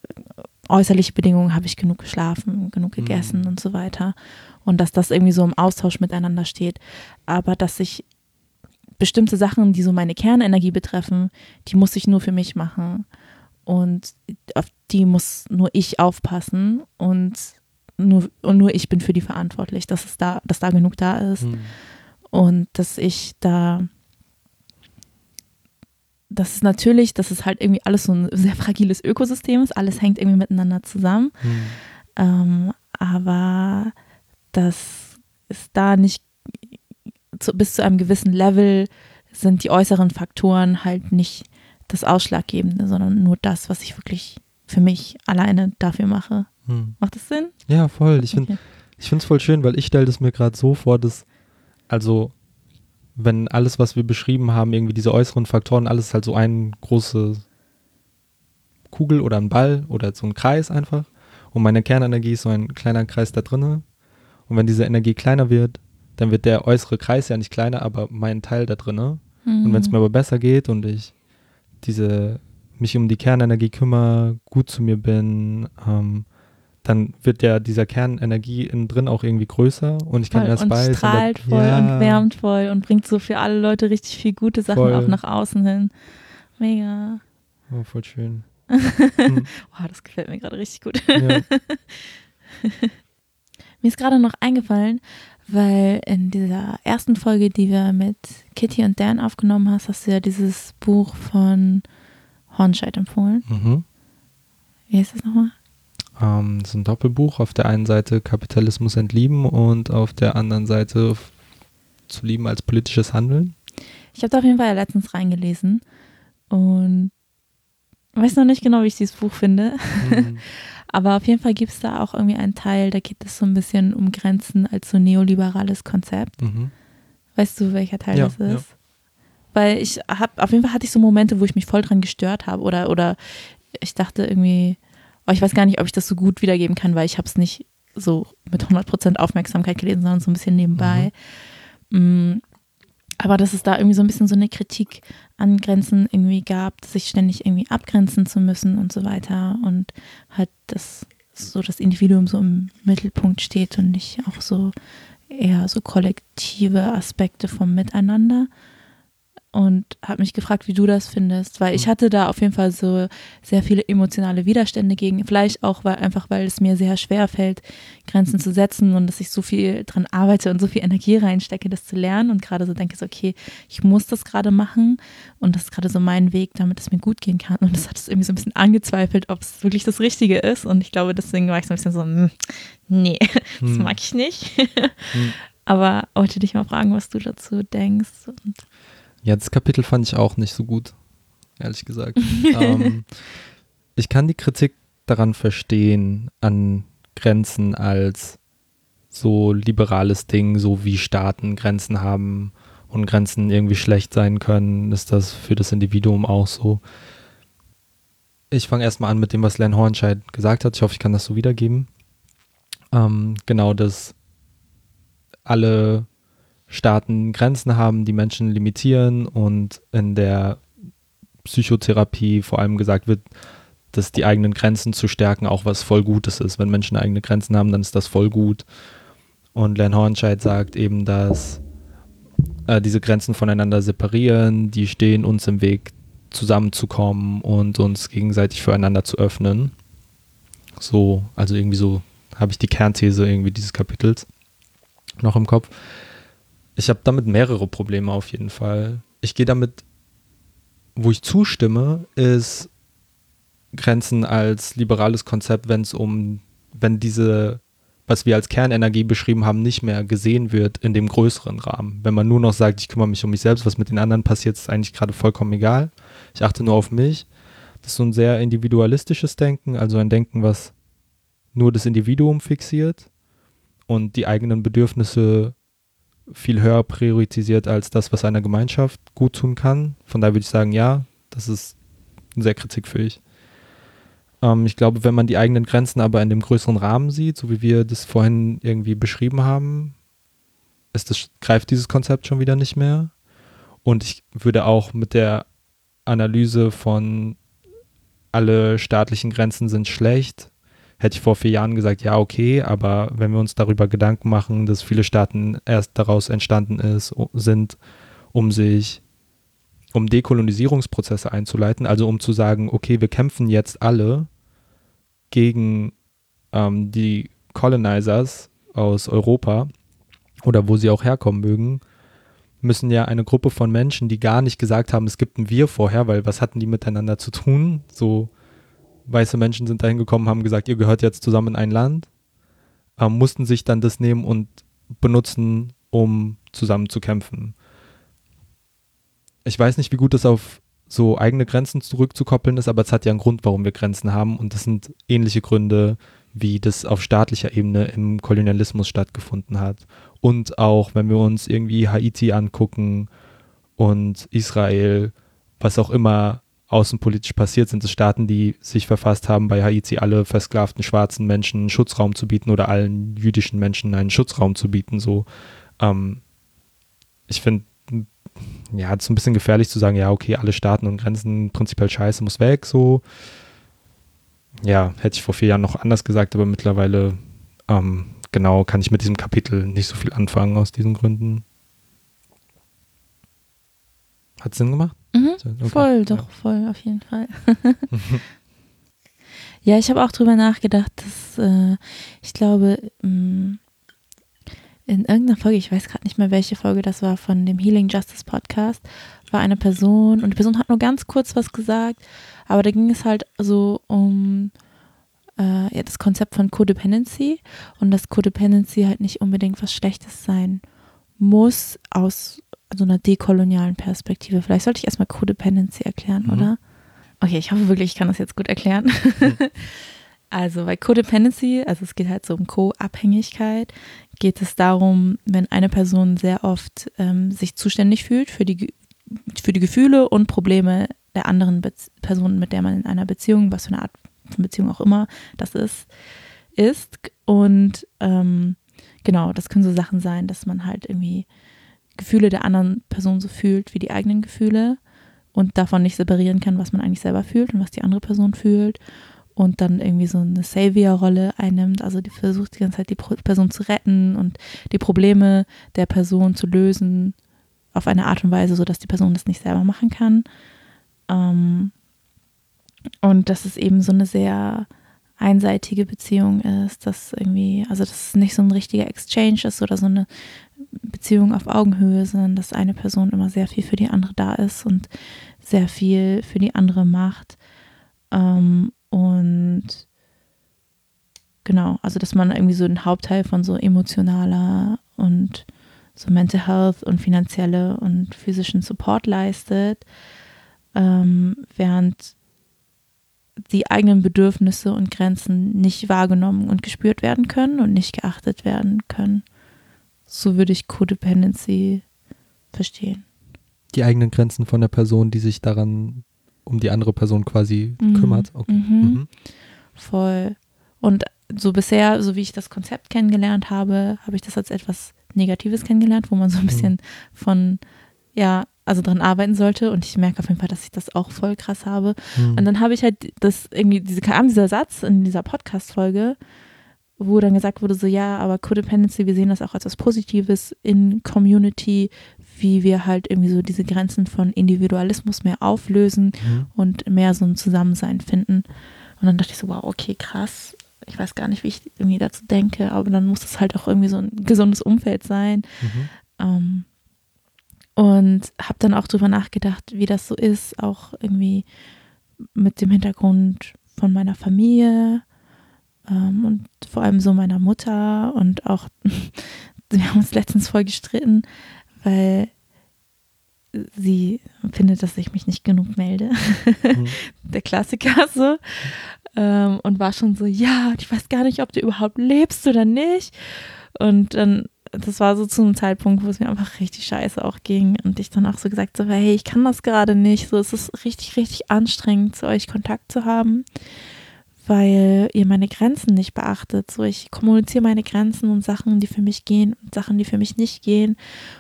äußerliche Bedingungen, habe ich genug geschlafen, genug gegessen mhm. und so weiter. Und dass das irgendwie so im Austausch miteinander steht. Aber dass ich bestimmte Sachen, die so meine Kernenergie betreffen, die muss ich nur für mich machen. Und auf die muss nur ich aufpassen und nur, und nur ich bin für die verantwortlich, dass es da, dass da genug da ist. Mhm. Und dass ich da das ist natürlich, dass es halt irgendwie alles so ein sehr fragiles Ökosystem ist. Alles hängt irgendwie miteinander zusammen. Mhm. Ähm, aber dass es da nicht zu, bis zu einem gewissen Level sind die äußeren Faktoren halt nicht das Ausschlaggebende, sondern nur das, was ich wirklich für mich alleine dafür mache. Hm. Macht das Sinn? Ja, voll. Ich finde es voll schön, weil ich stelle das mir gerade so vor, dass, also, wenn alles, was wir beschrieben haben, irgendwie diese äußeren Faktoren, alles halt so eine große Kugel oder ein Ball oder so ein Kreis einfach. Und meine Kernenergie ist so ein kleiner Kreis da drinne. Und wenn diese Energie kleiner wird, dann wird der äußere Kreis ja nicht kleiner, aber mein Teil da drin. Mhm. Und wenn es mir aber besser geht und ich diese mich um die Kernenergie kümmere, gut zu mir bin, ähm, dann wird ja dieser Kernenergie innen drin auch irgendwie größer und ich kann erst bei. Und strahlt und voll ja. und wärmt voll und bringt so für alle Leute richtig viel gute Sachen voll. auch nach außen hin. Mega. Oh, voll schön. hm. Wow, das gefällt mir gerade richtig gut. Ja. mir ist gerade noch eingefallen, weil in dieser ersten Folge, die wir mit Kitty und Dan aufgenommen hast, hast du ja dieses Buch von Hornscheid empfohlen. Mhm. Wie heißt das nochmal? Ähm, das ist ein Doppelbuch. Auf der einen Seite Kapitalismus entlieben und auf der anderen Seite zu lieben als politisches Handeln. Ich habe da auf jeden Fall letztens reingelesen und weiß noch nicht genau, wie ich dieses Buch finde. Mhm. Aber auf jeden Fall gibt es da auch irgendwie einen Teil, da geht es so ein bisschen um Grenzen als so neoliberales Konzept. Mhm. Weißt du, welcher Teil ja, das ist? Ja. Weil ich habe, auf jeden Fall hatte ich so Momente, wo ich mich voll dran gestört habe oder, oder ich dachte irgendwie, oh, ich weiß gar nicht, ob ich das so gut wiedergeben kann, weil ich habe es nicht so mit 100% Aufmerksamkeit gelesen, sondern so ein bisschen nebenbei. Mhm. Mm, aber dass es da irgendwie so ein bisschen so eine Kritik an Grenzen irgendwie gab, sich ständig irgendwie abgrenzen zu müssen und so weiter und halt das so das Individuum so im Mittelpunkt steht und nicht auch so eher so kollektive Aspekte vom Miteinander und habe mich gefragt, wie du das findest, weil ich mhm. hatte da auf jeden Fall so sehr viele emotionale Widerstände gegen, vielleicht auch weil einfach, weil es mir sehr schwer fällt, Grenzen zu setzen und dass ich so viel dran arbeite und so viel Energie reinstecke, das zu lernen und gerade so denke, so, okay, ich muss das gerade machen und das ist gerade so mein Weg, damit es mir gut gehen kann und das hat es irgendwie so ein bisschen angezweifelt, ob es wirklich das Richtige ist und ich glaube, deswegen war ich so ein bisschen so, hm, nee, das hm. mag ich nicht. hm. Aber wollte dich mal fragen, was du dazu denkst. Und ja, das Kapitel fand ich auch nicht so gut, ehrlich gesagt. ähm, ich kann die Kritik daran verstehen, an Grenzen als so liberales Ding, so wie Staaten Grenzen haben und Grenzen irgendwie schlecht sein können, ist das für das Individuum auch so. Ich fange erstmal an mit dem, was Len Hornscheid gesagt hat. Ich hoffe, ich kann das so wiedergeben. Ähm, genau, dass alle Staaten Grenzen haben, die Menschen limitieren und in der Psychotherapie vor allem gesagt wird, dass die eigenen Grenzen zu stärken auch was voll Gutes ist. Wenn Menschen eigene Grenzen haben, dann ist das voll gut. Und Len Hornscheid sagt eben, dass äh, diese Grenzen voneinander separieren, die stehen uns im Weg, zusammenzukommen und uns gegenseitig füreinander zu öffnen. So, also irgendwie so habe ich die Kernthese irgendwie dieses Kapitels noch im Kopf ich habe damit mehrere Probleme auf jeden Fall. Ich gehe damit, wo ich zustimme, ist Grenzen als liberales Konzept, wenn es um, wenn diese, was wir als Kernenergie beschrieben haben, nicht mehr gesehen wird in dem größeren Rahmen. Wenn man nur noch sagt, ich kümmere mich um mich selbst, was mit den anderen passiert, ist eigentlich gerade vollkommen egal. Ich achte nur auf mich. Das ist so ein sehr individualistisches Denken, also ein Denken, was nur das Individuum fixiert und die eigenen Bedürfnisse viel höher priorisiert als das, was einer Gemeinschaft gut tun kann. Von daher würde ich sagen, ja, das ist sehr kritikfähig. Ähm, ich glaube, wenn man die eigenen Grenzen aber in dem größeren Rahmen sieht, so wie wir das vorhin irgendwie beschrieben haben, ist das, greift dieses Konzept schon wieder nicht mehr. Und ich würde auch mit der Analyse von alle staatlichen Grenzen sind schlecht hätte ich vor vier Jahren gesagt, ja, okay, aber wenn wir uns darüber Gedanken machen, dass viele Staaten erst daraus entstanden ist, sind, um sich, um Dekolonisierungsprozesse einzuleiten, also um zu sagen, okay, wir kämpfen jetzt alle gegen ähm, die Colonizers aus Europa oder wo sie auch herkommen mögen, müssen ja eine Gruppe von Menschen, die gar nicht gesagt haben, es gibt ein Wir vorher, weil was hatten die miteinander zu tun? So weiße Menschen sind dahin gekommen, haben gesagt, ihr gehört jetzt zusammen in ein Land, äh, mussten sich dann das nehmen und benutzen, um zusammen zu kämpfen. Ich weiß nicht, wie gut das auf so eigene Grenzen zurückzukoppeln ist, aber es hat ja einen Grund, warum wir Grenzen haben und das sind ähnliche Gründe, wie das auf staatlicher Ebene im Kolonialismus stattgefunden hat. Und auch, wenn wir uns irgendwie Haiti angucken und Israel, was auch immer außenpolitisch passiert, sind es Staaten, die sich verfasst haben, bei Haiti alle versklavten schwarzen Menschen einen Schutzraum zu bieten oder allen jüdischen Menschen einen Schutzraum zu bieten. So, ähm, ich finde, ja, es ist ein bisschen gefährlich zu sagen, ja, okay, alle Staaten und Grenzen prinzipiell scheiße, muss weg, so. Ja, hätte ich vor vier Jahren noch anders gesagt, aber mittlerweile, ähm, genau, kann ich mit diesem Kapitel nicht so viel anfangen aus diesen Gründen. Hat Sinn gemacht? Mhm, okay. Voll, doch, ja. voll, auf jeden Fall. ja, ich habe auch drüber nachgedacht, dass äh, ich glaube, mm, in irgendeiner Folge, ich weiß gerade nicht mehr, welche Folge das war, von dem Healing Justice Podcast, war eine Person und die Person hat nur ganz kurz was gesagt, aber da ging es halt so um äh, ja, das Konzept von Codependency und dass Codependency halt nicht unbedingt was Schlechtes sein muss aus so einer dekolonialen Perspektive. Vielleicht sollte ich erstmal Codependency erklären, mhm. oder? Okay, ich hoffe wirklich, ich kann das jetzt gut erklären. Mhm. also bei Codependency, also es geht halt so um Co-Abhängigkeit, geht es darum, wenn eine Person sehr oft ähm, sich zuständig fühlt für die, für die Gefühle und Probleme der anderen Be Person, mit der man in einer Beziehung, was für eine Art von Beziehung auch immer das ist, ist. Und ähm, genau, das können so Sachen sein, dass man halt irgendwie Gefühle der anderen Person so fühlt wie die eigenen Gefühle und davon nicht separieren kann, was man eigentlich selber fühlt und was die andere Person fühlt und dann irgendwie so eine Savior-Rolle einnimmt, also die versucht die ganze Zeit die Person zu retten und die Probleme der Person zu lösen auf eine Art und Weise, sodass die Person das nicht selber machen kann. Ähm, und dass es eben so eine sehr einseitige Beziehung ist, dass irgendwie, also dass es nicht so ein richtiger Exchange ist oder so eine Beziehung auf Augenhöhe, sondern dass eine Person immer sehr viel für die andere da ist und sehr viel für die andere macht. Ähm, und genau, also dass man irgendwie so einen Hauptteil von so emotionaler und so Mental Health und finanzielle und physischen Support leistet, ähm, während die eigenen Bedürfnisse und Grenzen nicht wahrgenommen und gespürt werden können und nicht geachtet werden können. So würde ich Codependency verstehen. Die eigenen Grenzen von der Person, die sich daran um die andere Person quasi mhm. kümmert. Okay. Mhm. Mhm. Voll. Und so bisher, so wie ich das Konzept kennengelernt habe, habe ich das als etwas Negatives kennengelernt, wo man so ein mhm. bisschen von, ja, also dran arbeiten sollte. Und ich merke auf jeden Fall, dass ich das auch voll krass habe. Mhm. Und dann habe ich halt das irgendwie, diese, kam dieser Satz in dieser Podcast-Folge, wo dann gesagt wurde, so ja, aber Codependency, wir sehen das auch als was Positives in Community, wie wir halt irgendwie so diese Grenzen von Individualismus mehr auflösen mhm. und mehr so ein Zusammensein finden. Und dann dachte ich so, wow, okay, krass. Ich weiß gar nicht, wie ich irgendwie dazu denke, aber dann muss es halt auch irgendwie so ein gesundes Umfeld sein. Mhm. Ähm, und habe dann auch drüber nachgedacht, wie das so ist, auch irgendwie mit dem Hintergrund von meiner Familie ähm, und vor allem so meiner Mutter und auch, wir haben uns letztens voll gestritten, weil sie findet, dass ich mich nicht genug melde. Mhm. Der Klassiker so. Ähm, und war schon so, ja, ich weiß gar nicht, ob du überhaupt lebst oder nicht. Und dann das war so zu einem Zeitpunkt, wo es mir einfach richtig scheiße auch ging und ich dann auch so gesagt habe, hey, ich kann das gerade nicht. So, es ist richtig, richtig anstrengend, zu euch Kontakt zu haben, weil ihr meine Grenzen nicht beachtet. So, ich kommuniziere meine Grenzen und Sachen, die für mich gehen und Sachen, die für mich nicht gehen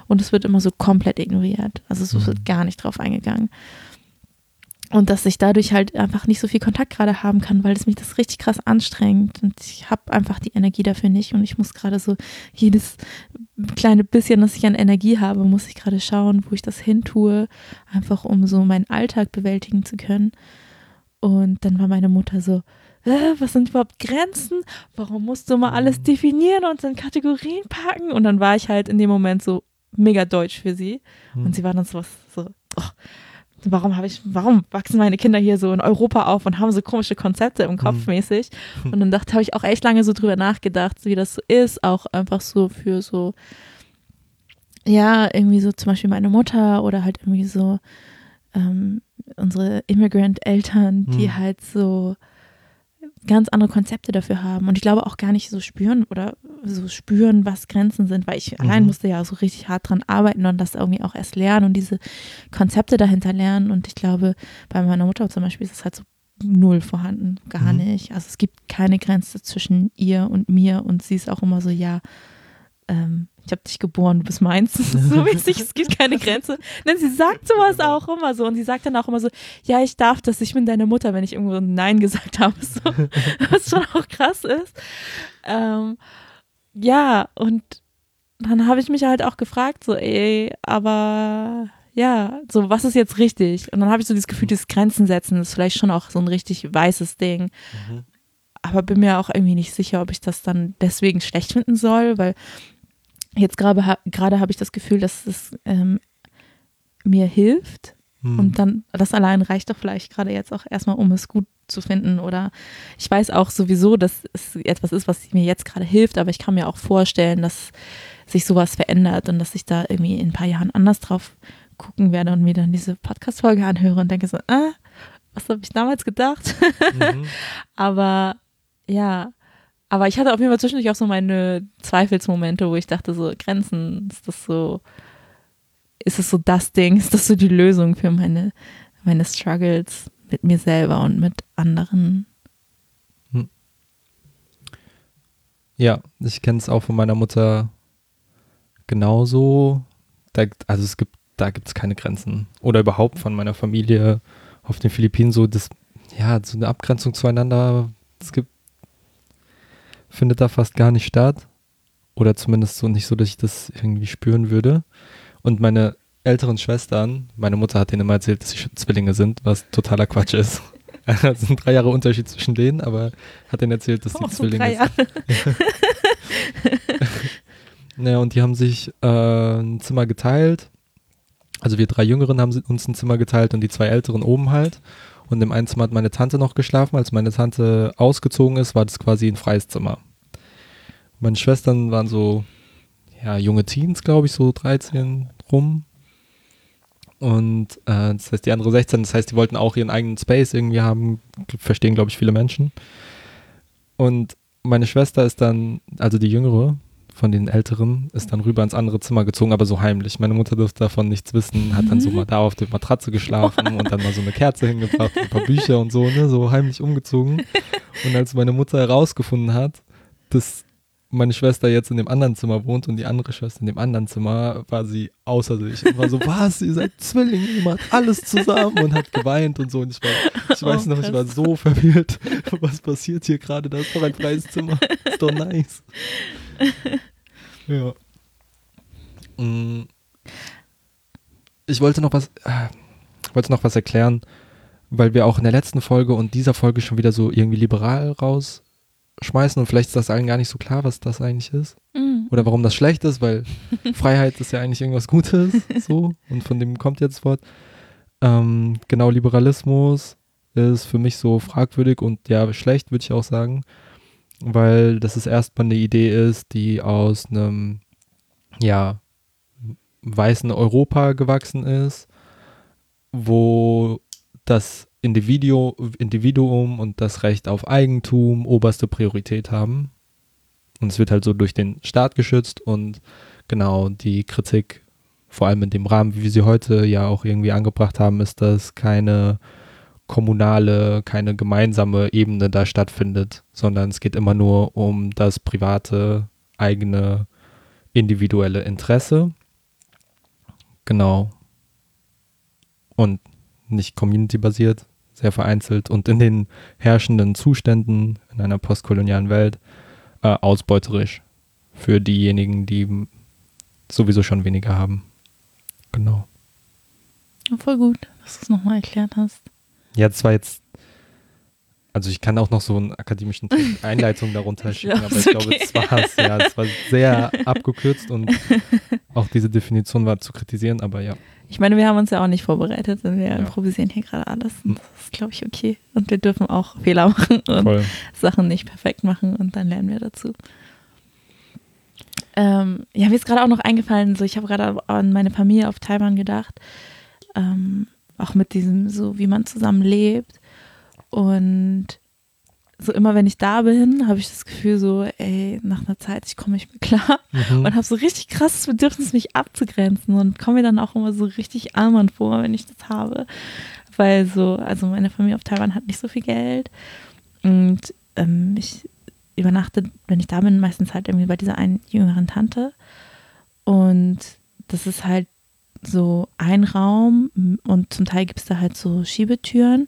und es wird immer so komplett ignoriert. Also es wird mhm. gar nicht drauf eingegangen. Und dass ich dadurch halt einfach nicht so viel Kontakt gerade haben kann, weil es mich das richtig krass anstrengt. Und ich habe einfach die Energie dafür nicht. Und ich muss gerade so jedes kleine bisschen, das ich an Energie habe, muss ich gerade schauen, wo ich das hin tue, einfach um so meinen Alltag bewältigen zu können. Und dann war meine Mutter so, äh, was sind überhaupt Grenzen? Warum musst du mal alles definieren und in Kategorien packen? Und dann war ich halt in dem Moment so mega deutsch für sie. Und hm. sie war dann so, so oh, warum habe ich, warum wachsen meine Kinder hier so in Europa auf und haben so komische Konzepte im Kopf mhm. mäßig? Und dann dachte, habe ich auch echt lange so drüber nachgedacht, wie das so ist, auch einfach so für so, ja, irgendwie so zum Beispiel meine Mutter oder halt irgendwie so ähm, unsere Immigrant-Eltern, die mhm. halt so ganz andere Konzepte dafür haben und ich glaube auch gar nicht so spüren oder so spüren, was Grenzen sind, weil ich mhm. allein musste ja so richtig hart dran arbeiten und das irgendwie auch erst lernen und diese Konzepte dahinter lernen und ich glaube, bei meiner Mutter zum Beispiel ist es halt so null vorhanden, gar mhm. nicht. Also es gibt keine Grenze zwischen ihr und mir und sie ist auch immer so, ja, ähm, ich habe dich geboren, du bist meins. so mäßig, es gibt keine Grenze. Denn sie sagt sowas auch immer so. Und sie sagt dann auch immer so, ja, ich darf das, ich bin deine Mutter, wenn ich irgendwo Nein gesagt habe. So, was schon auch krass ist. Ähm, ja, und dann habe ich mich halt auch gefragt, so, ey, aber ja, so, was ist jetzt richtig? Und dann habe ich so dieses Gefühl, dieses Grenzen setzen ist vielleicht schon auch so ein richtig weißes Ding. Mhm. Aber bin mir auch irgendwie nicht sicher, ob ich das dann deswegen schlecht finden soll, weil jetzt gerade gerade habe ich das Gefühl, dass es ähm, mir hilft. Hm. Und dann, das allein reicht doch vielleicht gerade jetzt auch erstmal, um es gut zu finden. Oder ich weiß auch sowieso, dass es etwas ist, was mir jetzt gerade hilft, aber ich kann mir auch vorstellen, dass sich sowas verändert und dass ich da irgendwie in ein paar Jahren anders drauf gucken werde und mir dann diese Podcast-Folge anhöre und denke so, ah, was habe ich damals gedacht? Mhm. aber ja, aber ich hatte auf jeden Fall zwischendurch auch so meine Zweifelsmomente, wo ich dachte, so Grenzen, ist das so, ist es so das Ding, ist das so die Lösung für meine, meine Struggles mit mir selber und mit anderen? Hm. Ja, ich kenne es auch von meiner Mutter genauso. da, also es gibt, da gibt es keine Grenzen. Oder überhaupt von meiner Familie auf den Philippinen so das, ja, so eine Abgrenzung zueinander, es gibt, findet da fast gar nicht statt. Oder zumindest so nicht so, dass ich das irgendwie spüren würde. Und meine älteren Schwestern, meine Mutter hat denen immer erzählt, dass sie Zwillinge sind, was totaler Quatsch ist. Es sind drei Jahre Unterschied zwischen denen, aber hat denen erzählt, dass die Oh, Zwillinge drei sind. Naja, und die haben sich äh, ein Zimmer geteilt. Also wir drei Jüngeren haben uns ein Zimmer geteilt und die zwei Älteren oben halt. Und im einen Zimmer hat meine Tante noch geschlafen. Als meine Tante ausgezogen ist, war das quasi ein freies Zimmer. Meine Schwestern waren so, ja, junge Teens, glaube ich, so 13 rum. Und äh, das heißt, die andere 16, das heißt, die wollten auch ihren eigenen Space irgendwie haben, verstehen, glaube ich, viele Menschen. Und meine Schwester ist dann, also die jüngere von den Älteren, ist dann rüber ins andere Zimmer gezogen, aber so heimlich. Meine Mutter durfte davon nichts wissen, hat dann so mal da auf der Matratze geschlafen und dann mal so eine Kerze hingebracht, ein paar Bücher und so, ne, so heimlich umgezogen. Und als meine Mutter herausgefunden hat, dass meine Schwester jetzt in dem anderen Zimmer wohnt und die andere Schwester in dem anderen Zimmer, war sie außer sich und war so, was, ihr seid Zwillinge, ihr macht alles zusammen und hat geweint und so. Und ich, war, ich weiß Oh, noch, ich war so verwirrt. Was passiert hier gerade? Da ist doch ein freies Zimmer. Ist doch nice. Ja. Mm. Ich wollte noch was, äh, wollte noch was erklären, weil wir auch in der letzten Folge und dieser Folge schon wieder so irgendwie liberal rausschmeißen und vielleicht ist das allen gar nicht so klar, was das eigentlich ist Mhm. oder warum das schlecht ist, weil Freiheit ist ja eigentlich irgendwas Gutes, so und von dem kommt jetzt Wort. Ähm, genau, Liberalismus ist für mich so fragwürdig und ja, schlecht, würde ich auch sagen, weil das ist erstmal eine Idee ist, die aus einem, ja, weißen Europa gewachsen ist, wo das Individu Individuum und das Recht auf Eigentum oberste Priorität haben. Und es wird halt so durch den Staat geschützt und genau die Kritik, vor allem in dem Rahmen, wie wir sie heute ja auch irgendwie angebracht haben, ist, dass keine kommunale, keine gemeinsame Ebene da stattfindet, sondern es geht immer nur um das private, eigene, individuelle Interesse. Genau. Und nicht community-basiert, sehr vereinzelt und in den herrschenden Zuständen in einer postkolonialen Welt äh, ausbeuterisch für diejenigen, die sowieso schon weniger haben. Genau. Ja, voll gut, dass du es nochmal erklärt hast. Ja, das war jetzt, also ich kann auch noch so einen akademischen Text, Einleitung darunter schicken, aber ich glaube, okay. das war's. Ja, es war sehr abgekürzt und auch diese Definition war zu kritisieren, aber ja. Ich meine, wir haben uns ja auch nicht vorbereitet, denn wir Ja. improvisieren hier gerade alles. Hm. Und das ist, glaube ich, okay. Und wir dürfen auch Fehler machen und Voll. Sachen nicht perfekt machen und dann lernen wir dazu. Ähm, ja, mir ist gerade auch noch eingefallen, so ich habe gerade an meine Familie auf Taiwan gedacht, ähm, auch mit diesem, so wie man zusammen lebt. Und so immer, wenn ich da bin, habe ich das Gefühl so, ey, nach einer Zeit, ich komme nicht mehr klar. Mhm. und habe so richtig krasses Bedürfnis, mich abzugrenzen und komme mir dann auch immer so richtig armern vor, wenn ich das habe. Weil so, also meine Familie auf Taiwan hat nicht so viel Geld. Und ähm, ich übernachte, wenn ich da bin, meistens halt irgendwie bei dieser einen jüngeren Tante. Und das ist halt so ein Raum. Und zum Teil gibt es da halt so Schiebetüren,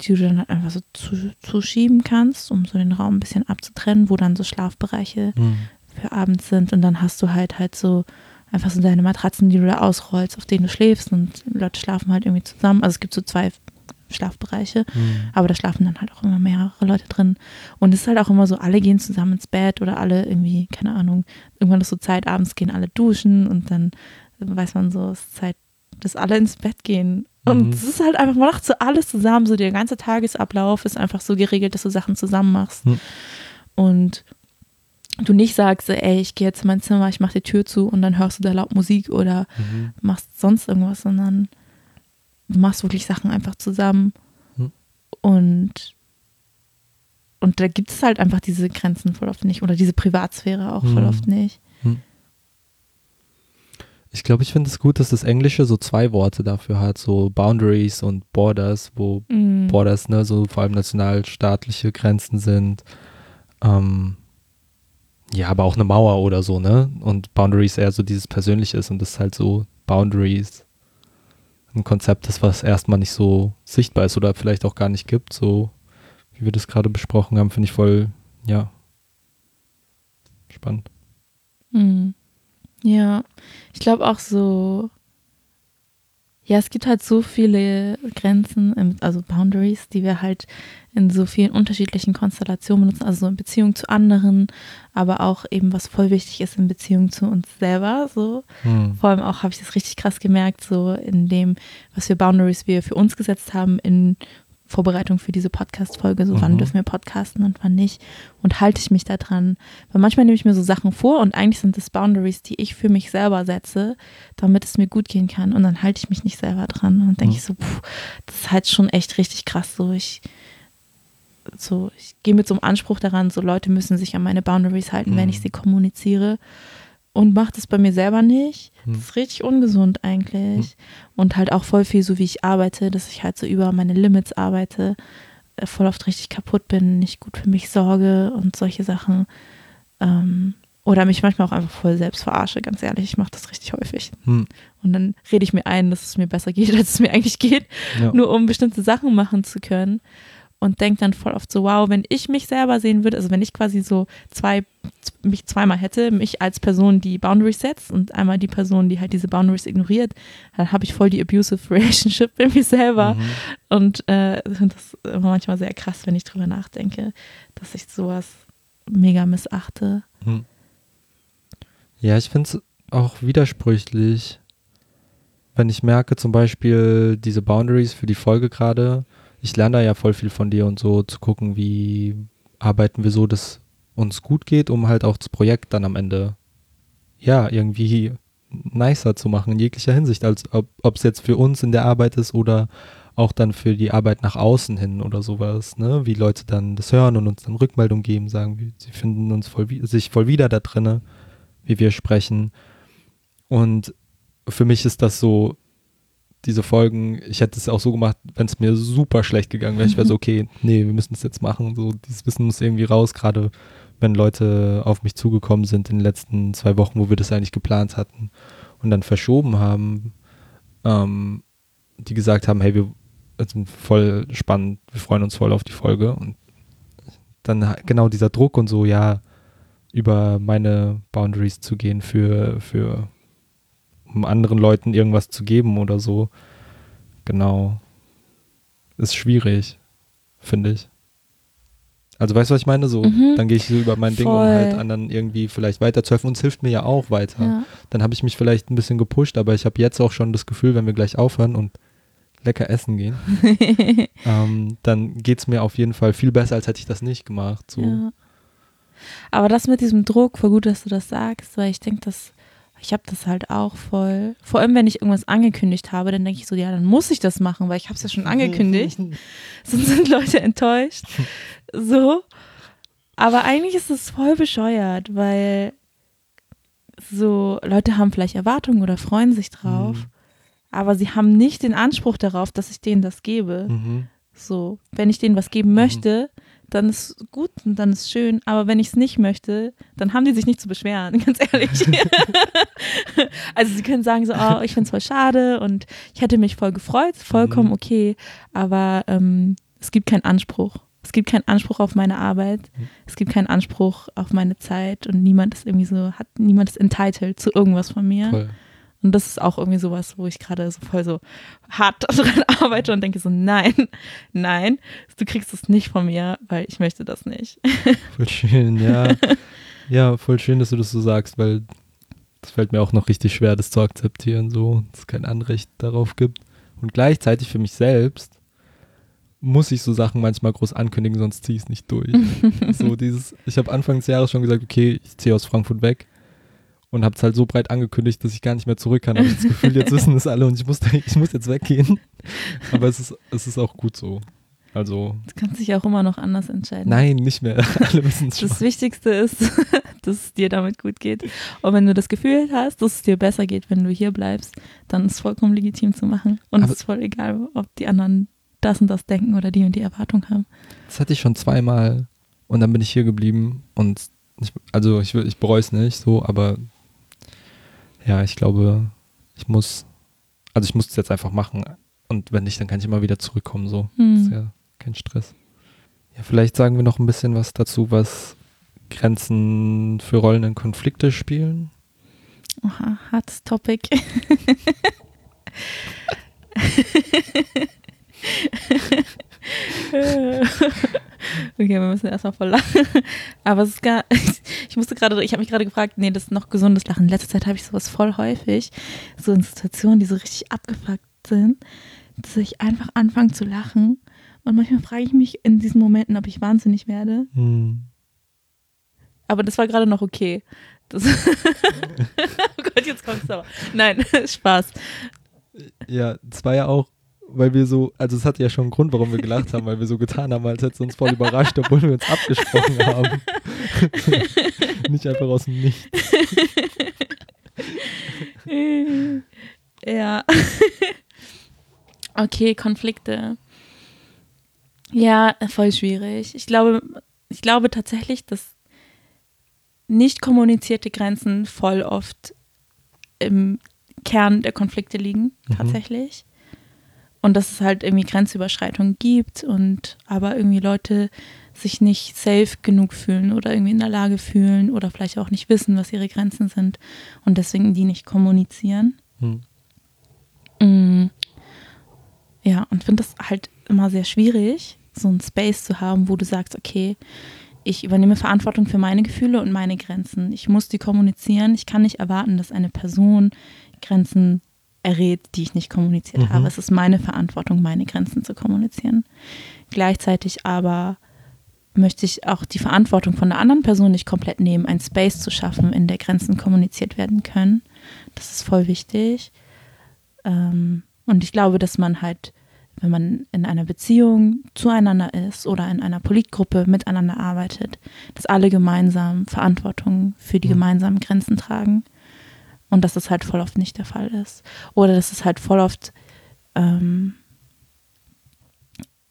die du dann halt einfach so zu, zuschieben kannst, um so den Raum ein bisschen abzutrennen, wo dann so Schlafbereiche Mhm. für abends sind und dann hast du halt halt so einfach so deine Matratzen, die du da ausrollst, auf denen du schläfst und Leute schlafen halt irgendwie zusammen. Also es gibt so zwei Schlafbereiche, Mhm. aber da schlafen dann halt auch immer mehrere Leute drin. Und es ist halt auch immer so, alle gehen zusammen ins Bett oder alle irgendwie, keine Ahnung, irgendwann ist so Zeit, abends gehen alle duschen und dann weiß man so, es ist Zeit, dass alle ins Bett gehen. Und Mhm. es ist halt einfach, man macht so alles zusammen, so der ganze Tagesablauf ist einfach so geregelt, dass du Sachen zusammen machst. Mhm. Und du nicht sagst, ey, ich gehe jetzt in mein Zimmer, ich mache die Tür zu und dann hörst du da laut Musik oder Mhm. machst sonst irgendwas, sondern du machst wirklich Sachen einfach zusammen. Hm. Und, und da gibt es halt einfach diese Grenzen voll oft nicht oder diese Privatsphäre auch voll Hm. oft nicht. Ich glaube, ich finde es gut, dass das Englische so zwei Worte dafür hat, so Boundaries und Borders, wo Mhm. Borders, ne, so vor allem nationalstaatliche Grenzen sind. Ähm, Ja, aber auch eine Mauer oder so, ne? Und Boundaries eher so dieses Persönliche ist und das ist halt so Boundaries. Ein Konzept ist, was erstmal nicht so sichtbar ist oder vielleicht auch gar nicht gibt, so wie wir das gerade besprochen haben, finde ich voll, ja, spannend. Mhm. Ja, ich glaube auch so, ja, es gibt halt so viele Grenzen, also Boundaries, die wir halt in so vielen unterschiedlichen Konstellationen benutzen, also so in Beziehung zu anderen, aber auch eben, was voll wichtig ist in Beziehung zu uns selber, so. Hm. Vor allem auch habe ich das richtig krass gemerkt, so in dem, was für Boundaries wir für uns gesetzt haben in Vorbereitung für diese Podcast-Folge, so mhm. wann dürfen wir podcasten und wann nicht und halte ich mich da dran. Weil manchmal nehme ich mir so Sachen vor und eigentlich sind das Boundaries, die ich für mich selber setze, damit es mir gut gehen kann und dann halte ich mich nicht selber dran und denke mhm. ich so, puh, das ist halt schon echt richtig krass, so ich so, ich gehe mit so einem Anspruch daran, so Leute müssen sich an meine Boundaries halten, mhm. wenn ich mhm. sie kommuniziere und mache das bei mir selber nicht. Hm. Das ist richtig ungesund eigentlich. Hm. Und halt auch voll viel so, wie ich arbeite, dass ich halt so über meine Limits arbeite, äh, voll oft richtig kaputt bin, nicht gut für mich sorge und solche Sachen. Ähm, oder mich manchmal auch einfach voll selbst verarsche, ganz ehrlich. Ich mache das richtig häufig. Hm. Und dann rede ich mir ein, dass es mir besser geht, als es mir eigentlich geht, ja. nur um bestimmte Sachen machen zu können und denke dann voll oft so, wow, wenn ich mich selber sehen würde, also wenn ich quasi so zwei, mich zweimal hätte, mich als Person, die Boundaries setzt und einmal die Person, die halt diese Boundaries ignoriert, dann habe ich voll die abusive Relationship in mir selber. Mhm. Und äh, das immer manchmal sehr krass, wenn ich drüber nachdenke, dass ich sowas mega missachte. Mhm. Ja, ich finde es auch widersprüchlich, wenn ich merke, zum Beispiel diese Boundaries für die Folge gerade, ich lerne da ja voll viel von dir und so zu gucken, wie arbeiten wir so, dass uns gut geht, um halt auch das Projekt dann am Ende ja irgendwie nicer zu machen in jeglicher Hinsicht, als ob es jetzt für uns in der Arbeit ist oder auch dann für die Arbeit nach außen hin oder sowas, ne? Wie Leute dann das hören und uns dann Rückmeldung geben, sagen, sie finden uns voll, sich voll wieder da drinne, wie wir sprechen. Und für mich ist das so, diese Folgen, ich hätte es auch so gemacht, wenn es mir super schlecht gegangen wäre. Ich wäre so, okay, nee, wir müssen es jetzt machen. So, dieses Wissen muss irgendwie raus, gerade wenn Leute auf mich zugekommen sind in den letzten zwei Wochen, wo wir das eigentlich geplant hatten und dann verschoben haben, ähm, die gesagt haben, hey, wir sind voll spannend, wir freuen uns voll auf die Folge und dann genau dieser Druck und so, ja, über meine Boundaries zu gehen für, für um anderen Leuten irgendwas zu geben oder so. Genau. Ist schwierig, finde ich. Also weißt du, was ich meine? So, mhm. dann gehe ich so über mein Ding, Voll. um halt anderen irgendwie vielleicht weiterzuhelfen. Und es hilft mir ja auch weiter. Ja. Dann habe ich mich vielleicht ein bisschen gepusht, aber ich habe jetzt auch schon das Gefühl, wenn wir gleich aufhören und lecker essen gehen, ähm, dann geht es mir auf jeden Fall viel besser, als hätte ich das nicht gemacht. So. Ja. Aber das mit diesem Druck, voll gut, dass du das sagst, weil ich denke, dass ich habe das halt auch voll. Vor allem, wenn ich irgendwas angekündigt habe, dann denke ich so, ja, dann muss ich das machen, weil ich habe es ja schon angekündigt. Sonst sind Leute enttäuscht. So. Aber eigentlich ist es voll bescheuert, weil so Leute haben vielleicht Erwartungen oder freuen sich drauf, mhm. aber sie haben nicht den Anspruch darauf, dass ich denen das gebe. Mhm. So, wenn ich denen was geben mhm. möchte, dann ist gut und dann ist schön. Aber wenn ich es nicht möchte, dann haben die sich nicht zu beschweren, ganz ehrlich. also sie können sagen so, oh, ich finde es voll schade und ich hätte mich voll gefreut, vollkommen mhm. okay. Aber ähm, es gibt keinen Anspruch. Es gibt keinen Anspruch auf meine Arbeit. Mhm. Es gibt keinen Anspruch auf meine Zeit und niemand ist irgendwie so, hat niemand ist entitled zu irgendwas von mir. Voll. Und das ist auch irgendwie sowas, wo ich gerade so voll so hart dran arbeite und denke so, nein, nein, du kriegst es nicht von mir, weil ich möchte das nicht. Voll schön, ja. Ja, voll schön, dass du das so sagst, weil das fällt mir auch noch richtig schwer, das zu akzeptieren, so, dass es kein Anrecht darauf gibt. Und gleichzeitig für mich selbst muss ich so Sachen manchmal groß ankündigen, sonst ziehe ich es nicht durch. so dieses, ich habe Anfang des Jahres schon gesagt, okay, ich ziehe aus Frankfurt weg und habe es halt so breit angekündigt, dass ich gar nicht mehr zurück kann. Habe ich das Gefühl, jetzt wissen es alle und ich muss, ich muss jetzt weggehen. Aber es ist, es ist auch gut so. Also. Du kannst dich auch immer noch anders entscheiden. Nein, nicht mehr. Alle wissen es Das Wichtigste ist, dass es dir damit gut geht. Und wenn du das Gefühl hast, dass es dir besser geht, wenn du hier bleibst, dann ist es vollkommen legitim zu machen. Und Aber es ist voll egal, ob die anderen das und das denken oder die und die Erwartung haben. Das hatte ich schon zweimal und dann bin ich hier geblieben und Ich, also ich, ich bereue es nicht so, aber ja, ich glaube, ich muss, also ich muss es jetzt einfach machen. Und wenn nicht, dann kann ich immer wieder zurückkommen. So. Hm. Das ist ja kein Stress. Ja, vielleicht sagen wir noch ein bisschen was dazu, was Grenzen für Rollen in Konflikte spielen. Oha, hartes Topic. Okay, wir müssen erstmal voll lachen. Aber es ist gar, ich musste gerade, ich habe mich gerade gefragt, nee, das ist noch gesundes Lachen. In letzter Zeit habe ich sowas voll häufig, so in Situationen, die so richtig abgefuckt sind, dass ich einfach anfange zu lachen. Und manchmal frage ich mich in diesen Momenten, ob ich wahnsinnig werde. Hm. Aber das war gerade noch okay. Das oh Gott, jetzt kommt es aber. Nein, Spaß. Ja, es war ja auch, weil wir so, also es hatte ja schon einen Grund, warum wir gelacht haben, weil wir so getan haben, als hätte es uns voll überrascht, obwohl wir uns abgesprochen haben. Nicht einfach aus dem Nichts. ja. okay, Konflikte. Ja, voll schwierig. Ich glaube, ich glaube tatsächlich, dass nicht kommunizierte Grenzen voll oft im Kern der Konflikte liegen, Mhm. tatsächlich. Und dass es halt irgendwie Grenzüberschreitungen gibt und aber irgendwie Leute sich nicht safe genug fühlen oder irgendwie in der Lage fühlen oder vielleicht auch nicht wissen, was ihre Grenzen sind und deswegen die nicht kommunizieren. Hm. Mm. Ja, und finde das halt immer sehr schwierig, so einen Space zu haben, wo du sagst, okay, ich übernehme Verantwortung für meine Gefühle und meine Grenzen. Ich muss die kommunizieren. Ich kann nicht erwarten, dass eine Person Grenzen errät, die ich nicht kommuniziert Mhm. habe. Es ist meine Verantwortung, meine Grenzen zu kommunizieren. Gleichzeitig aber möchte ich auch die Verantwortung von der anderen Person nicht komplett nehmen, einen Space zu schaffen, in der Grenzen kommuniziert werden können. Das ist voll wichtig. Ähm, und ich glaube, dass man halt, wenn man in einer Beziehung zueinander ist oder in einer Politgruppe miteinander arbeitet, dass alle gemeinsam Verantwortung für die Mhm. gemeinsamen Grenzen tragen. Und dass das halt voll oft nicht der Fall ist. Oder dass es halt voll oft ähm,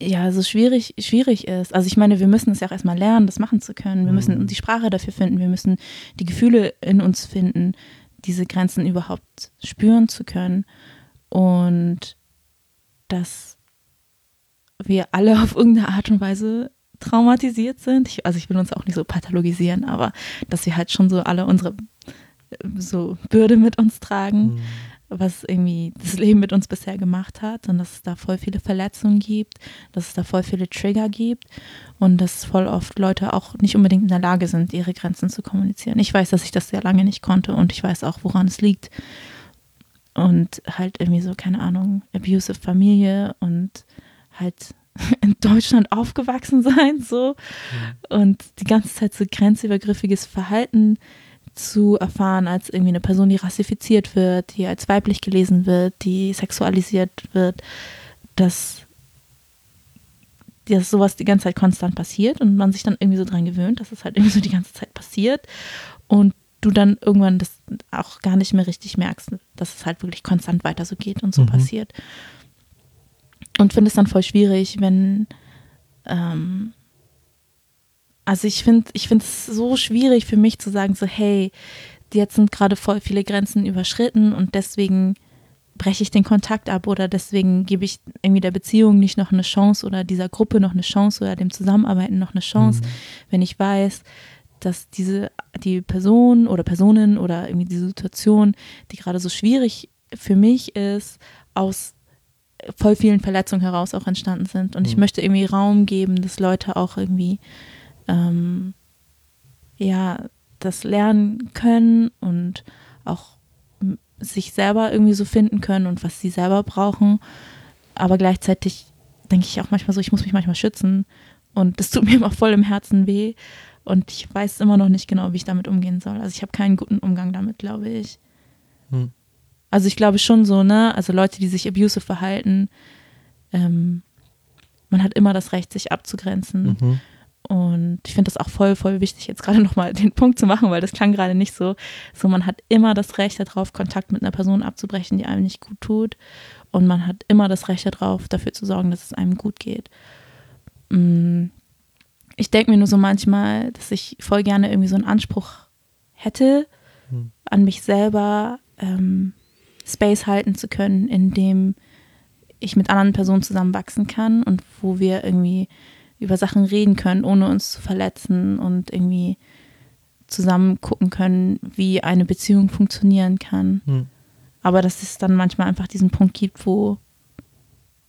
ja, so schwierig, schwierig ist. Also ich meine, wir müssen es ja auch erstmal lernen, das machen zu können. Wir müssen Mhm. die Sprache dafür finden, wir müssen die Gefühle in uns finden, diese Grenzen überhaupt spüren zu können. Und dass wir alle auf irgendeine Art und Weise traumatisiert sind. Ich, also ich will uns auch nicht so pathologisieren, aber dass wir halt schon so alle unsere so Bürde mit uns tragen Hm. was irgendwie das Leben mit uns bisher gemacht hat und dass es da voll viele Verletzungen gibt, dass es da voll viele Trigger gibt und dass voll oft Leute auch nicht unbedingt in der Lage sind, ihre Grenzen zu kommunizieren. Ich weiß, dass ich das sehr lange nicht konnte und ich weiß auch, woran es liegt. Und halt irgendwie so, keine Ahnung, abusive Familie und halt in Deutschland aufgewachsen sein, so. Und die ganze Zeit so grenzübergriffiges Verhalten zu erfahren als irgendwie eine Person, die rassifiziert wird, die als weiblich gelesen wird, die sexualisiert wird, dass, dass sowas die ganze Zeit konstant passiert und man sich dann irgendwie so dran gewöhnt, dass es halt irgendwie so die ganze Zeit passiert und du dann irgendwann das auch gar nicht mehr richtig merkst, dass es halt wirklich konstant weiter so geht und so Mhm. passiert. Und finde es dann voll schwierig, wenn ähm, also ich finde ich finde es so schwierig für mich zu sagen, so hey, jetzt sind gerade voll viele Grenzen überschritten und deswegen breche ich den Kontakt ab oder deswegen gebe ich irgendwie der Beziehung nicht noch eine Chance oder dieser Gruppe noch eine Chance oder dem Zusammenarbeiten noch eine Chance, Mhm. wenn ich weiß, dass diese die Person oder Personen oder irgendwie die Situation, die gerade so schwierig für mich ist, aus voll vielen Verletzungen heraus auch entstanden sind. Und ich Mhm. möchte irgendwie Raum geben, dass Leute auch irgendwie ähm, ja das lernen können und auch sich selber irgendwie so finden können und was sie selber brauchen. Aber gleichzeitig denke ich auch manchmal so, ich muss mich manchmal schützen und das tut mir immer voll im Herzen weh und ich weiß immer noch nicht genau, wie ich damit umgehen soll. Also ich habe keinen guten Umgang damit, glaube ich. Hm. Also ich glaube schon so, ne? Also Leute, die sich abusive verhalten, ähm, man hat immer das Recht, sich abzugrenzen. Mhm. Und ich finde das auch voll, voll wichtig, jetzt gerade nochmal den Punkt zu machen, weil das klang gerade nicht so. So, man hat immer das Recht darauf, Kontakt mit einer Person abzubrechen, die einem nicht gut tut. Und man hat immer das Recht darauf, dafür zu sorgen, dass es einem gut geht. Mm. ich denke mir nur so manchmal, dass ich voll gerne irgendwie so einen Anspruch hätte, hm. an mich selber ähm, Space halten zu können, in dem ich mit anderen Personen zusammenwachsen kann und wo wir irgendwie über Sachen reden können, ohne uns zu verletzen und irgendwie zusammen gucken können, wie eine Beziehung funktionieren kann. Hm. Aber dass es dann manchmal einfach diesen Punkt gibt, wo,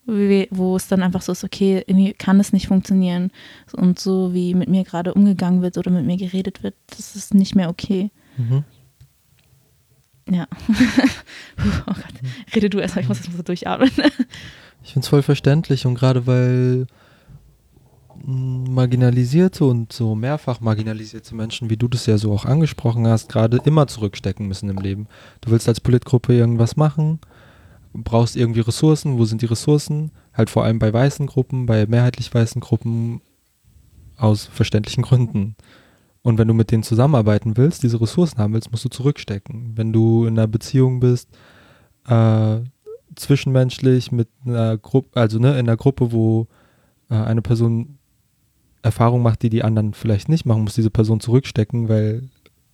wo es dann einfach so ist, okay, irgendwie kann es nicht funktionieren. Und so wie mit mir gerade umgegangen wird oder mit mir geredet wird, das ist nicht mehr okay. Mhm. Ja. oh Gott. Rede du erstmal, ich muss das mal so durchatmen. ich finde es voll verständlich und gerade weil marginalisierte und so mehrfach marginalisierte Menschen, wie du das ja so auch angesprochen hast, gerade immer zurückstecken müssen im Leben. Du willst als Politgruppe irgendwas machen, brauchst irgendwie Ressourcen. Wo sind die Ressourcen? Halt vor allem bei weißen Gruppen, bei mehrheitlich weißen Gruppen aus verständlichen Gründen. Und wenn du mit denen zusammenarbeiten willst, diese Ressourcen haben willst, musst du zurückstecken. Wenn du in einer Beziehung bist, äh, zwischenmenschlich mit einer Gruppe, also ne, in einer Gruppe, wo äh, eine Person Erfahrung macht, die die anderen vielleicht nicht machen, muss diese Person zurückstecken, weil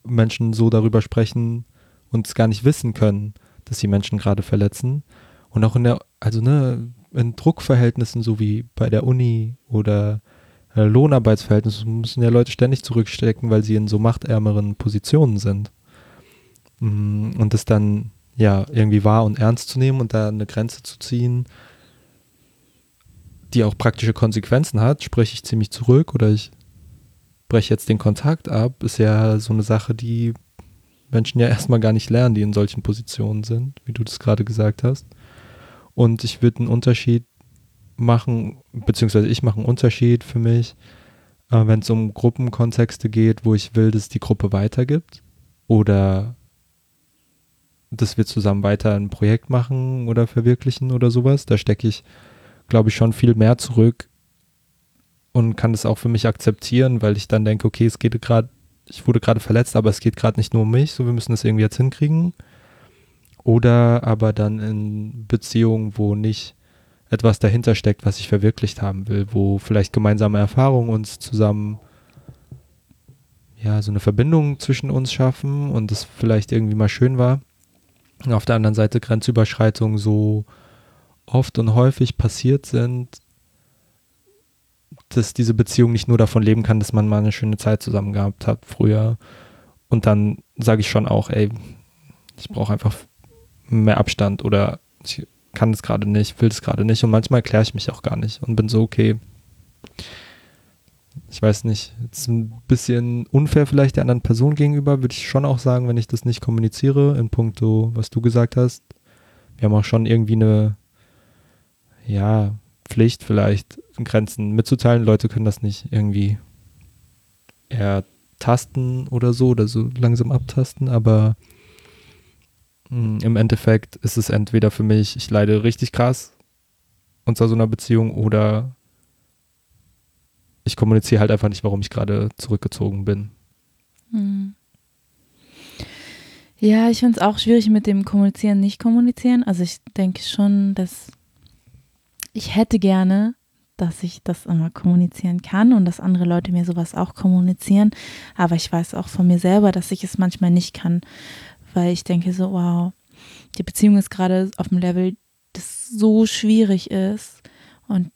Menschen so darüber sprechen und es gar nicht wissen können, dass sie Menschen gerade verletzen. Und auch in der, also ne, in Druckverhältnissen, so wie bei der Uni oder äh, Lohnarbeitsverhältnissen, müssen ja Leute ständig zurückstecken, weil sie in so machtärmeren Positionen sind. Mm, und das dann ja irgendwie wahr und ernst zu nehmen und da eine Grenze zu ziehen die auch praktische Konsequenzen hat, spreche ich ziemlich zurück oder ich breche jetzt den Kontakt ab, ist ja so eine Sache, die Menschen ja erstmal gar nicht lernen, die in solchen Positionen sind, wie du das gerade gesagt hast. Und ich würde einen Unterschied machen, beziehungsweise ich mache einen Unterschied für mich, äh, wenn es um Gruppenkontexte geht, wo ich will, dass die Gruppe weitergibt oder dass wir zusammen weiter ein Projekt machen oder verwirklichen oder sowas. Da stecke ich glaube ich, schon viel mehr zurück und kann das auch für mich akzeptieren, weil ich dann denke, okay, es geht gerade, ich wurde gerade verletzt, aber es geht gerade nicht nur um mich, so wir müssen das irgendwie jetzt hinkriegen. Oder aber dann in Beziehungen, wo nicht etwas dahinter steckt, was ich verwirklicht haben will, wo vielleicht gemeinsame Erfahrungen uns zusammen ja, so eine Verbindung zwischen uns schaffen und es vielleicht irgendwie mal schön war. Und auf der anderen Seite Grenzüberschreitung so oft und häufig passiert sind, dass diese Beziehung nicht nur davon leben kann, dass man mal eine schöne Zeit zusammen gehabt hat früher. Und dann sage ich schon auch, ey, ich brauche einfach mehr Abstand oder ich kann das gerade nicht, will das gerade nicht. Und manchmal erkläre ich mich auch gar nicht und bin so, okay, ich weiß nicht, jetzt ein bisschen unfair vielleicht der anderen Person gegenüber, würde ich schon auch sagen, wenn ich das nicht kommuniziere, in puncto, was du gesagt hast. Wir haben auch schon irgendwie eine ja, Pflicht vielleicht Grenzen mitzuteilen. Leute können das nicht irgendwie ertasten oder so oder so langsam abtasten, aber mh, hm, im Endeffekt ist es entweder für mich, ich leide richtig krass unter so einer Beziehung oder ich kommuniziere halt einfach nicht, warum ich gerade zurückgezogen bin. Hm. Ja, ich finde es auch schwierig mit dem Kommunizieren, nicht kommunizieren. Also ich denke schon, dass ich hätte gerne, dass ich das immer kommunizieren kann und dass andere Leute mir sowas auch kommunizieren. Aber ich weiß auch von mir selber, dass ich es manchmal nicht kann, weil ich denke so, wow, die Beziehung ist gerade auf dem Level, das so schwierig ist und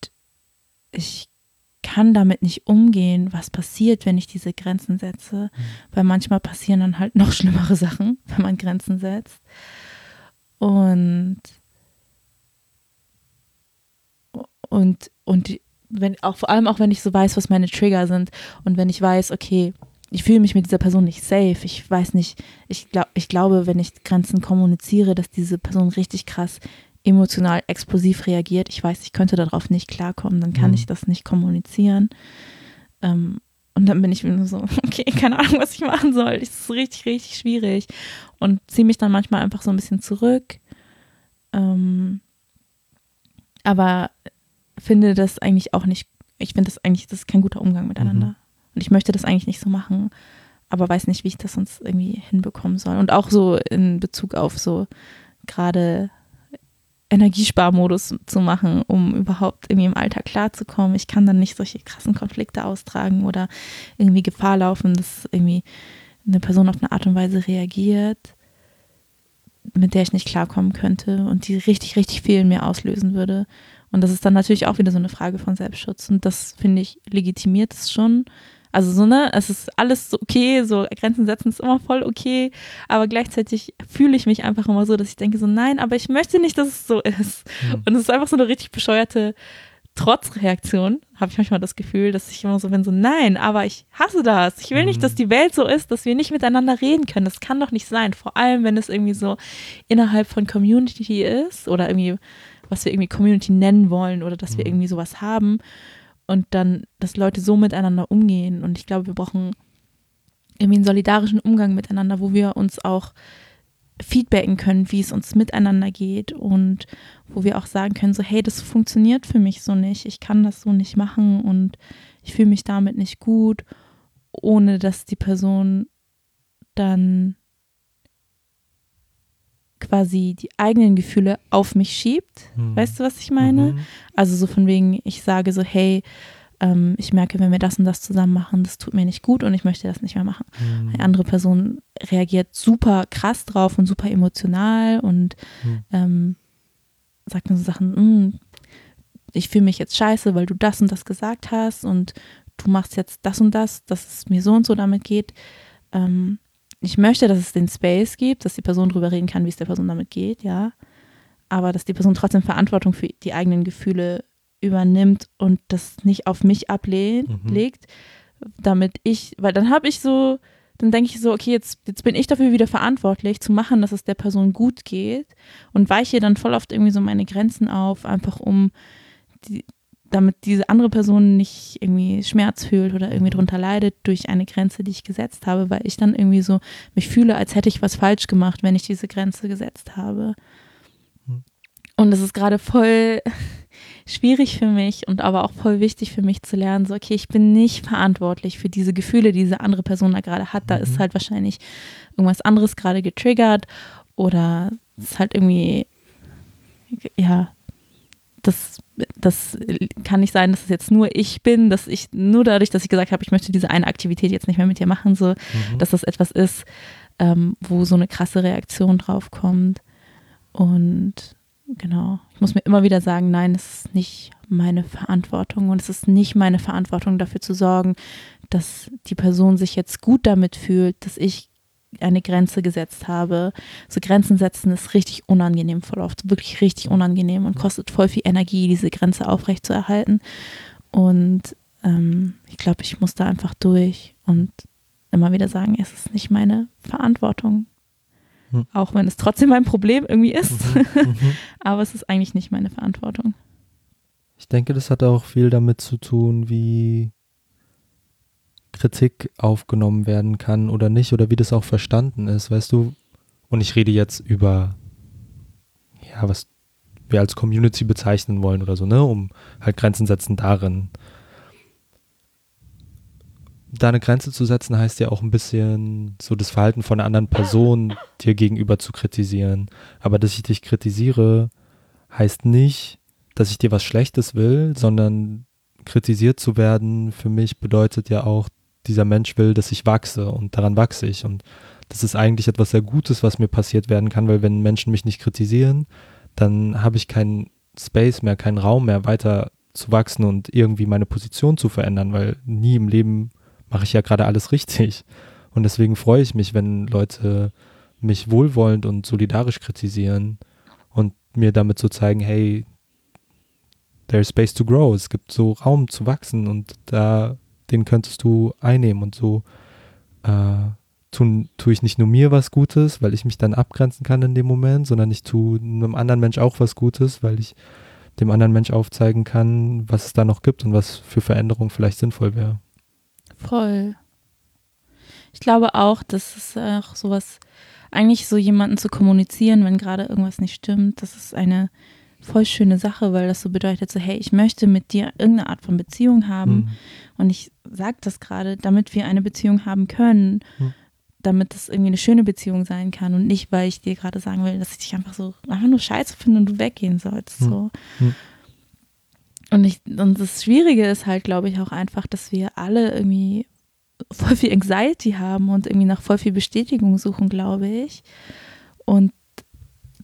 ich kann damit nicht umgehen, was passiert, wenn ich diese Grenzen setze, mhm. weil manchmal passieren dann halt noch schlimmere Sachen, wenn man Grenzen setzt. Und Und, und wenn, auch vor allem auch wenn ich so weiß, was meine Trigger sind und wenn ich weiß, okay, ich fühle mich mit dieser Person nicht safe. Ich weiß nicht, ich, glaub, ich glaube, wenn ich Grenzen kommuniziere, dass diese Person richtig krass emotional explosiv reagiert. Ich weiß, ich könnte darauf nicht klarkommen, dann kann mhm. ich das nicht kommunizieren. Ähm, und dann bin ich nur so, okay, keine Ahnung, was ich machen soll. Das ist richtig, richtig schwierig. Und ziehe mich dann manchmal einfach so ein bisschen zurück. Ähm, aber finde das eigentlich auch nicht, ich finde das eigentlich, das ist kein guter Umgang miteinander. Mhm. Und ich möchte das eigentlich nicht so machen, aber weiß nicht, wie ich das sonst irgendwie hinbekommen soll. Und auch so in Bezug auf so gerade Energiesparmodus zu machen, um überhaupt irgendwie im Alltag klarzukommen. Ich kann dann nicht solche krassen Konflikte austragen oder irgendwie Gefahr laufen, dass irgendwie eine Person auf eine Art und Weise reagiert, mit der ich nicht klarkommen könnte und die richtig, richtig viel in mir auslösen würde. Und das ist dann natürlich auch wieder so eine Frage von Selbstschutz. Und das finde ich legitimiert es schon. Also so, ne, es ist alles so okay, so Grenzen setzen ist immer voll okay, aber gleichzeitig fühle ich mich einfach immer so, dass ich denke so, nein, aber ich möchte nicht, dass es so ist. Mhm. Und es ist einfach so eine richtig bescheuerte Trotzreaktion, habe ich manchmal das Gefühl, dass ich immer so bin, so nein, aber ich hasse das. Ich will nicht, dass mhm. die Welt so ist, dass wir nicht miteinander reden können. Das kann doch nicht sein. Vor allem, wenn es irgendwie so innerhalb von Community ist oder irgendwie, was wir irgendwie Community nennen wollen oder dass wir mhm. irgendwie sowas haben und dann, dass Leute so miteinander umgehen. Und ich glaube, wir brauchen irgendwie einen solidarischen Umgang miteinander, wo wir uns auch feedbacken können, wie es uns miteinander geht und wo wir auch sagen können, so hey, das funktioniert für mich so nicht, ich kann das so nicht machen und ich fühle mich damit nicht gut, ohne dass die Person dann quasi die eigenen Gefühle auf mich schiebt. Hm. Weißt du, was ich meine? Mhm. Also so von wegen, ich sage so, hey, ähm, ich merke, wenn wir das und das zusammen machen, das tut mir nicht gut und ich möchte das nicht mehr machen. Mhm. Eine andere Person reagiert super krass drauf und super emotional und mhm. ähm, sagt dann so Sachen, hm, ich fühle mich jetzt scheiße, weil du das und das gesagt hast und du machst jetzt das und das, dass es mir so und so damit geht. Ähm, ich möchte, dass es den Space gibt, dass die Person darüber reden kann, wie es der Person damit geht, ja. Aber dass die Person trotzdem Verantwortung für die eigenen Gefühle übernimmt und das nicht auf mich ablegt, mhm. damit ich, weil dann habe ich so, dann denke ich so, okay, jetzt, jetzt bin ich dafür wieder verantwortlich, zu machen, dass es der Person gut geht und weiche dann voll oft irgendwie so meine Grenzen auf, einfach um die, damit diese andere Person nicht irgendwie Schmerz fühlt oder irgendwie drunter leidet durch eine Grenze, die ich gesetzt habe, weil ich dann irgendwie so mich fühle, als hätte ich was falsch gemacht, wenn ich diese Grenze gesetzt habe. Hm. Und es ist gerade voll schwierig für mich und aber auch voll wichtig für mich zu lernen, so, okay, ich bin nicht verantwortlich für diese Gefühle, die diese andere Person da gerade hat. Da ist mhm. halt wahrscheinlich irgendwas anderes gerade getriggert oder es ist halt irgendwie, ja, das, das kann nicht sein, dass es jetzt nur ich bin, dass ich nur dadurch, dass ich gesagt habe, ich möchte diese eine Aktivität jetzt nicht mehr mit dir machen, so, mhm. dass das etwas ist, ähm, wo so eine krasse Reaktion drauf kommt. Und Genau. Ich muss mir immer wieder sagen, nein, es ist nicht meine Verantwortung und es ist nicht meine Verantwortung dafür zu sorgen, dass die Person sich jetzt gut damit fühlt, dass ich eine Grenze gesetzt habe. So Grenzen setzen ist richtig unangenehm voll oft, wirklich richtig unangenehm und kostet voll viel Energie, diese Grenze aufrechtzuerhalten. Und ähm, ich glaube, ich muss da einfach durch und immer wieder sagen, es ist nicht meine Verantwortung. Hm. Auch wenn es trotzdem mein Problem irgendwie ist. Mhm, mhm. Aber es ist eigentlich nicht meine Verantwortung. Ich denke, das hat auch viel damit zu tun, wie Kritik aufgenommen werden kann oder nicht oder wie das auch verstanden ist, weißt du? Und ich rede jetzt über, ja, was wir als Community bezeichnen wollen oder so, ne? Um halt Grenzen setzen darin da eine Grenze zu setzen, heißt ja auch ein bisschen so das Verhalten von einer anderen Person dir gegenüber zu kritisieren. Aber dass ich dich kritisiere, heißt nicht, dass ich dir was Schlechtes will, sondern kritisiert zu werden für mich bedeutet ja auch, dieser Mensch will, dass ich wachse und daran wachse ich. Und das ist eigentlich etwas sehr Gutes, was mir passiert werden kann, weil wenn Menschen mich nicht kritisieren, dann habe ich keinen Space mehr, keinen Raum mehr, weiter zu wachsen und irgendwie meine Position zu verändern, weil nie im Leben mache ich ja gerade alles richtig. Und deswegen freue ich mich, wenn Leute mich wohlwollend und solidarisch kritisieren und mir damit so zeigen, hey, there's space to grow. Es gibt so Raum zu wachsen und da, den könntest du einnehmen und so äh, tun, tue ich nicht nur mir was Gutes, weil ich mich dann abgrenzen kann in dem Moment, sondern ich tue einem anderen Mensch auch was Gutes, weil ich dem anderen Mensch aufzeigen kann, was es da noch gibt und was für Veränderungen vielleicht sinnvoll wäre. Voll. Ich glaube auch, dass es auch sowas, eigentlich so jemanden zu kommunizieren, wenn gerade irgendwas nicht stimmt, das ist eine voll schöne Sache, weil das so bedeutet, so, hey, ich möchte mit dir irgendeine Art von Beziehung haben. Mhm. Und ich sage das gerade, damit wir eine Beziehung haben können, mhm. damit es irgendwie eine schöne Beziehung sein kann und nicht, weil ich dir gerade sagen will, dass ich dich einfach so einfach nur scheiße finde und du weggehen sollst. Hm. So. Hm. Und, ich, und das Schwierige ist halt, glaube ich, auch einfach, dass wir alle irgendwie voll viel Anxiety haben und irgendwie nach voll viel Bestätigung suchen, glaube ich. Und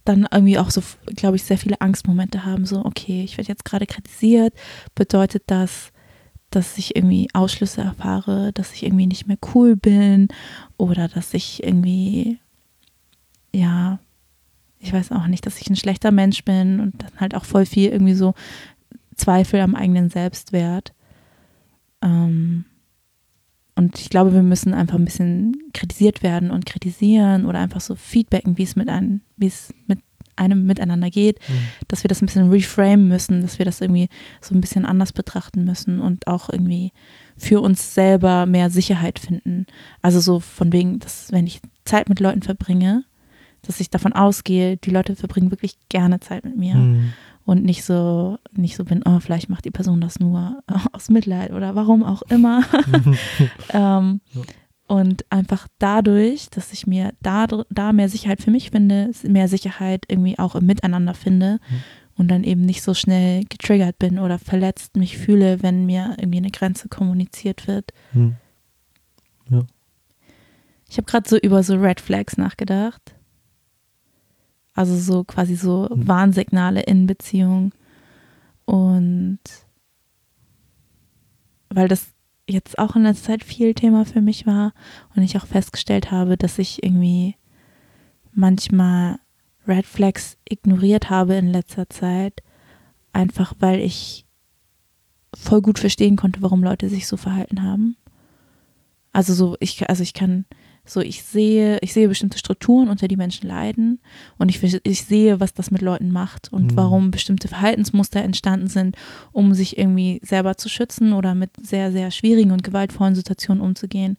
dann irgendwie auch so, glaube ich, sehr viele Angstmomente haben. So, okay, ich werde jetzt gerade kritisiert. Bedeutet das, dass ich irgendwie Ausschlüsse erfahre, dass ich irgendwie nicht mehr cool bin oder dass ich irgendwie, ja, ich weiß auch nicht, dass ich ein schlechter Mensch bin und dann halt auch voll viel irgendwie so Zweifel am eigenen Selbstwert. Ähm, und ich glaube, wir müssen einfach ein bisschen kritisiert werden und kritisieren oder einfach so feedbacken, wie es mit einem, wie es mit einem miteinander geht, mhm. dass wir das ein bisschen reframe müssen, dass wir das irgendwie so ein bisschen anders betrachten müssen und auch irgendwie für uns selber mehr Sicherheit finden. Also so von wegen, dass wenn ich Zeit mit Leuten verbringe, dass ich davon ausgehe, die Leute verbringen wirklich gerne Zeit mit mir. Mhm und nicht so, nicht so bin, oh, vielleicht macht die Person das nur äh, aus Mitleid oder warum auch immer. ähm, ja. Und einfach dadurch, dass ich mir da, da mehr Sicherheit für mich finde, mehr Sicherheit irgendwie auch im Miteinander finde mhm. und dann eben nicht so schnell getriggert bin oder verletzt mich fühle, wenn mir irgendwie eine Grenze kommuniziert wird. Mhm. Ja. Ich habe gerade so über so Red Flags nachgedacht. Also so quasi so mhm. Warnsignale in Beziehung. Und weil das jetzt auch in letzter Zeit viel Thema für mich war und ich auch festgestellt habe, dass ich irgendwie manchmal Red Flags ignoriert habe in letzter Zeit, einfach weil ich voll gut verstehen konnte, warum Leute sich so verhalten haben. Also so ich also ich kann so, ich sehe, ich sehe bestimmte Strukturen, unter die Menschen leiden und ich, ich sehe, was das mit Leuten macht und mhm. warum bestimmte Verhaltensmuster entstanden sind, um sich irgendwie selber zu schützen oder mit sehr, sehr schwierigen und gewaltvollen Situationen umzugehen.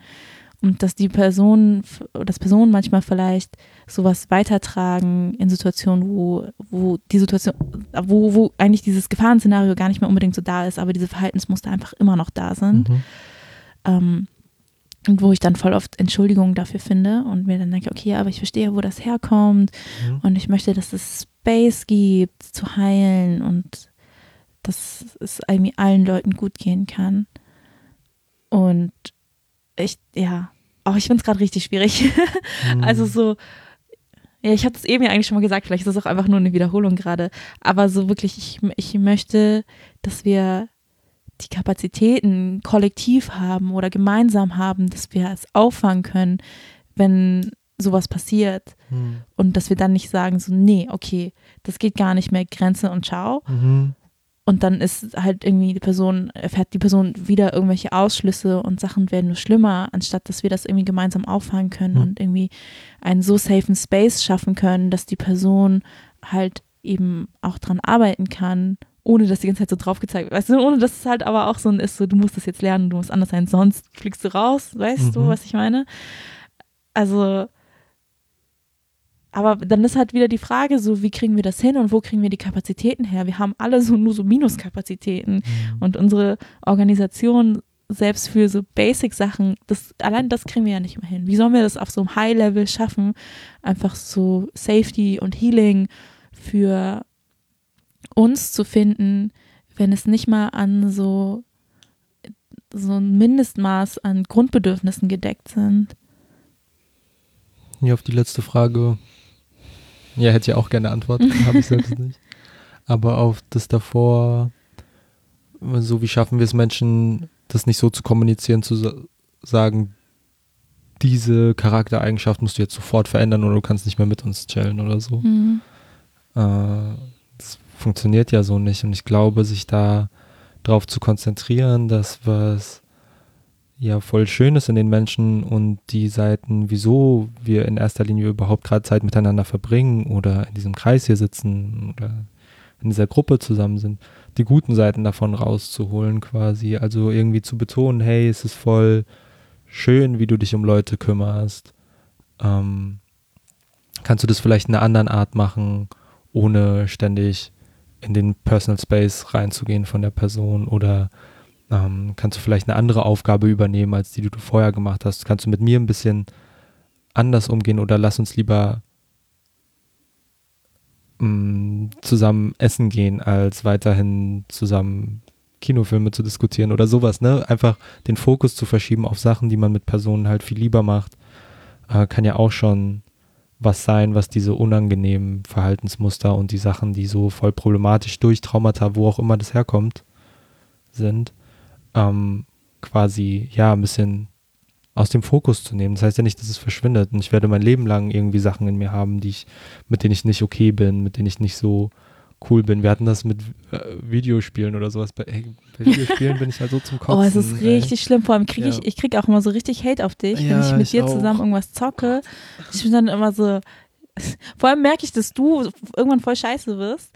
Und dass die Personen, dass Personen manchmal vielleicht sowas weitertragen in Situationen, wo, wo die Situation, wo, wo eigentlich dieses Gefahrenszenario gar nicht mehr unbedingt so da ist, aber diese Verhaltensmuster einfach immer noch da sind. Mhm. Ähm, und wo ich dann voll oft Entschuldigungen dafür finde und mir dann denke, okay, aber ich verstehe, wo das herkommt mhm. und ich möchte, dass es Space gibt, zu heilen und dass es irgendwie allen Leuten gut gehen kann. Und ich, ja, auch ich finde es gerade richtig schwierig. Mhm. Also so, ja, ich hatte es eben ja eigentlich schon mal gesagt, vielleicht ist es auch einfach nur eine Wiederholung gerade, aber so wirklich, ich, ich möchte, dass wir die Kapazitäten kollektiv haben oder gemeinsam haben, dass wir es auffangen können, wenn sowas passiert. Mhm. Und dass wir dann nicht sagen, so, nee, okay, das geht gar nicht mehr, Grenze und ciao. Mhm. Und dann ist halt irgendwie die Person, erfährt die Person wieder irgendwelche Ausschlüsse und Sachen werden nur schlimmer, anstatt dass wir das irgendwie gemeinsam auffangen können mhm. und irgendwie einen so safen Space schaffen können, dass die Person halt eben auch dran arbeiten kann ohne dass die ganze Zeit so drauf gezeigt wird. Weißt du, ohne dass es halt aber auch so ein ist, so du musst das jetzt lernen, du musst anders sein, sonst fliegst du raus, weißt mhm. du, was ich meine? Also, aber dann ist halt wieder die Frage, so wie kriegen wir das hin und wo kriegen wir die Kapazitäten her? Wir haben alle so nur so Minuskapazitäten mhm. und unsere Organisation selbst für so Basic-Sachen, das, allein das kriegen wir ja nicht mehr hin. Wie sollen wir das auf so einem High-Level schaffen? Einfach so Safety und Healing für uns zu finden, wenn es nicht mal an so, so ein Mindestmaß an Grundbedürfnissen gedeckt sind. Ja, auf die letzte Frage, ja, hätte ich auch gerne Antwort, habe ich selbst nicht. Aber auf das davor, so wie schaffen wir es Menschen, das nicht so zu kommunizieren, zu sagen, diese Charaktereigenschaft musst du jetzt sofort verändern oder du kannst nicht mehr mit uns chillen oder so. Mhm. Äh, funktioniert ja so nicht. Und ich glaube, sich da drauf zu konzentrieren, dass was ja voll schön ist in den Menschen und die Seiten, wieso wir in erster Linie überhaupt gerade Zeit miteinander verbringen oder in diesem Kreis hier sitzen oder in dieser Gruppe zusammen sind, die guten Seiten davon rauszuholen quasi. Also irgendwie zu betonen, hey, es ist voll schön, wie du dich um Leute kümmerst. Ähm, kannst du das vielleicht in einer anderen Art machen, ohne ständig in den Personal Space reinzugehen von der Person oder ähm, kannst du vielleicht eine andere Aufgabe übernehmen, als die, die du vorher gemacht hast. Kannst du mit mir ein bisschen anders umgehen oder lass uns lieber mh, mm, zusammen essen gehen, als weiterhin zusammen Kinofilme zu diskutieren oder sowas, ne? Einfach den Fokus zu verschieben auf Sachen, die man mit Personen halt viel lieber macht, äh, kann ja auch schon was sein, was diese unangenehmen Verhaltensmuster und die Sachen, die so voll problematisch durch Traumata, wo auch immer das herkommt, sind, ähm, quasi, ja, ein bisschen aus dem Fokus zu nehmen. Das heißt ja nicht, dass es verschwindet. Und ich werde mein Leben lang irgendwie Sachen in mir haben, die ich, mit denen ich nicht okay bin, mit denen ich nicht so cool bin. Wir hatten das mit äh, Videospielen oder sowas. Bei, ey, bei Videospielen bin ich halt so zum Kotzen. Oh, es ist richtig ey. schlimm. Vor allem kriege ich, ja. ich kriege auch immer so richtig Hate auf dich, ja, wenn ich mit ich dir auch. zusammen irgendwas zocke. Ich bin dann immer so, vor allem merke ich, dass du irgendwann voll scheiße wirst.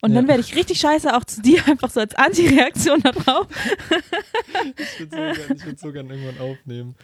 Und ja. dann werde ich richtig scheiße auch zu dir, einfach so als Antireaktion darauf. ich würde so, würd so gern irgendwann aufnehmen.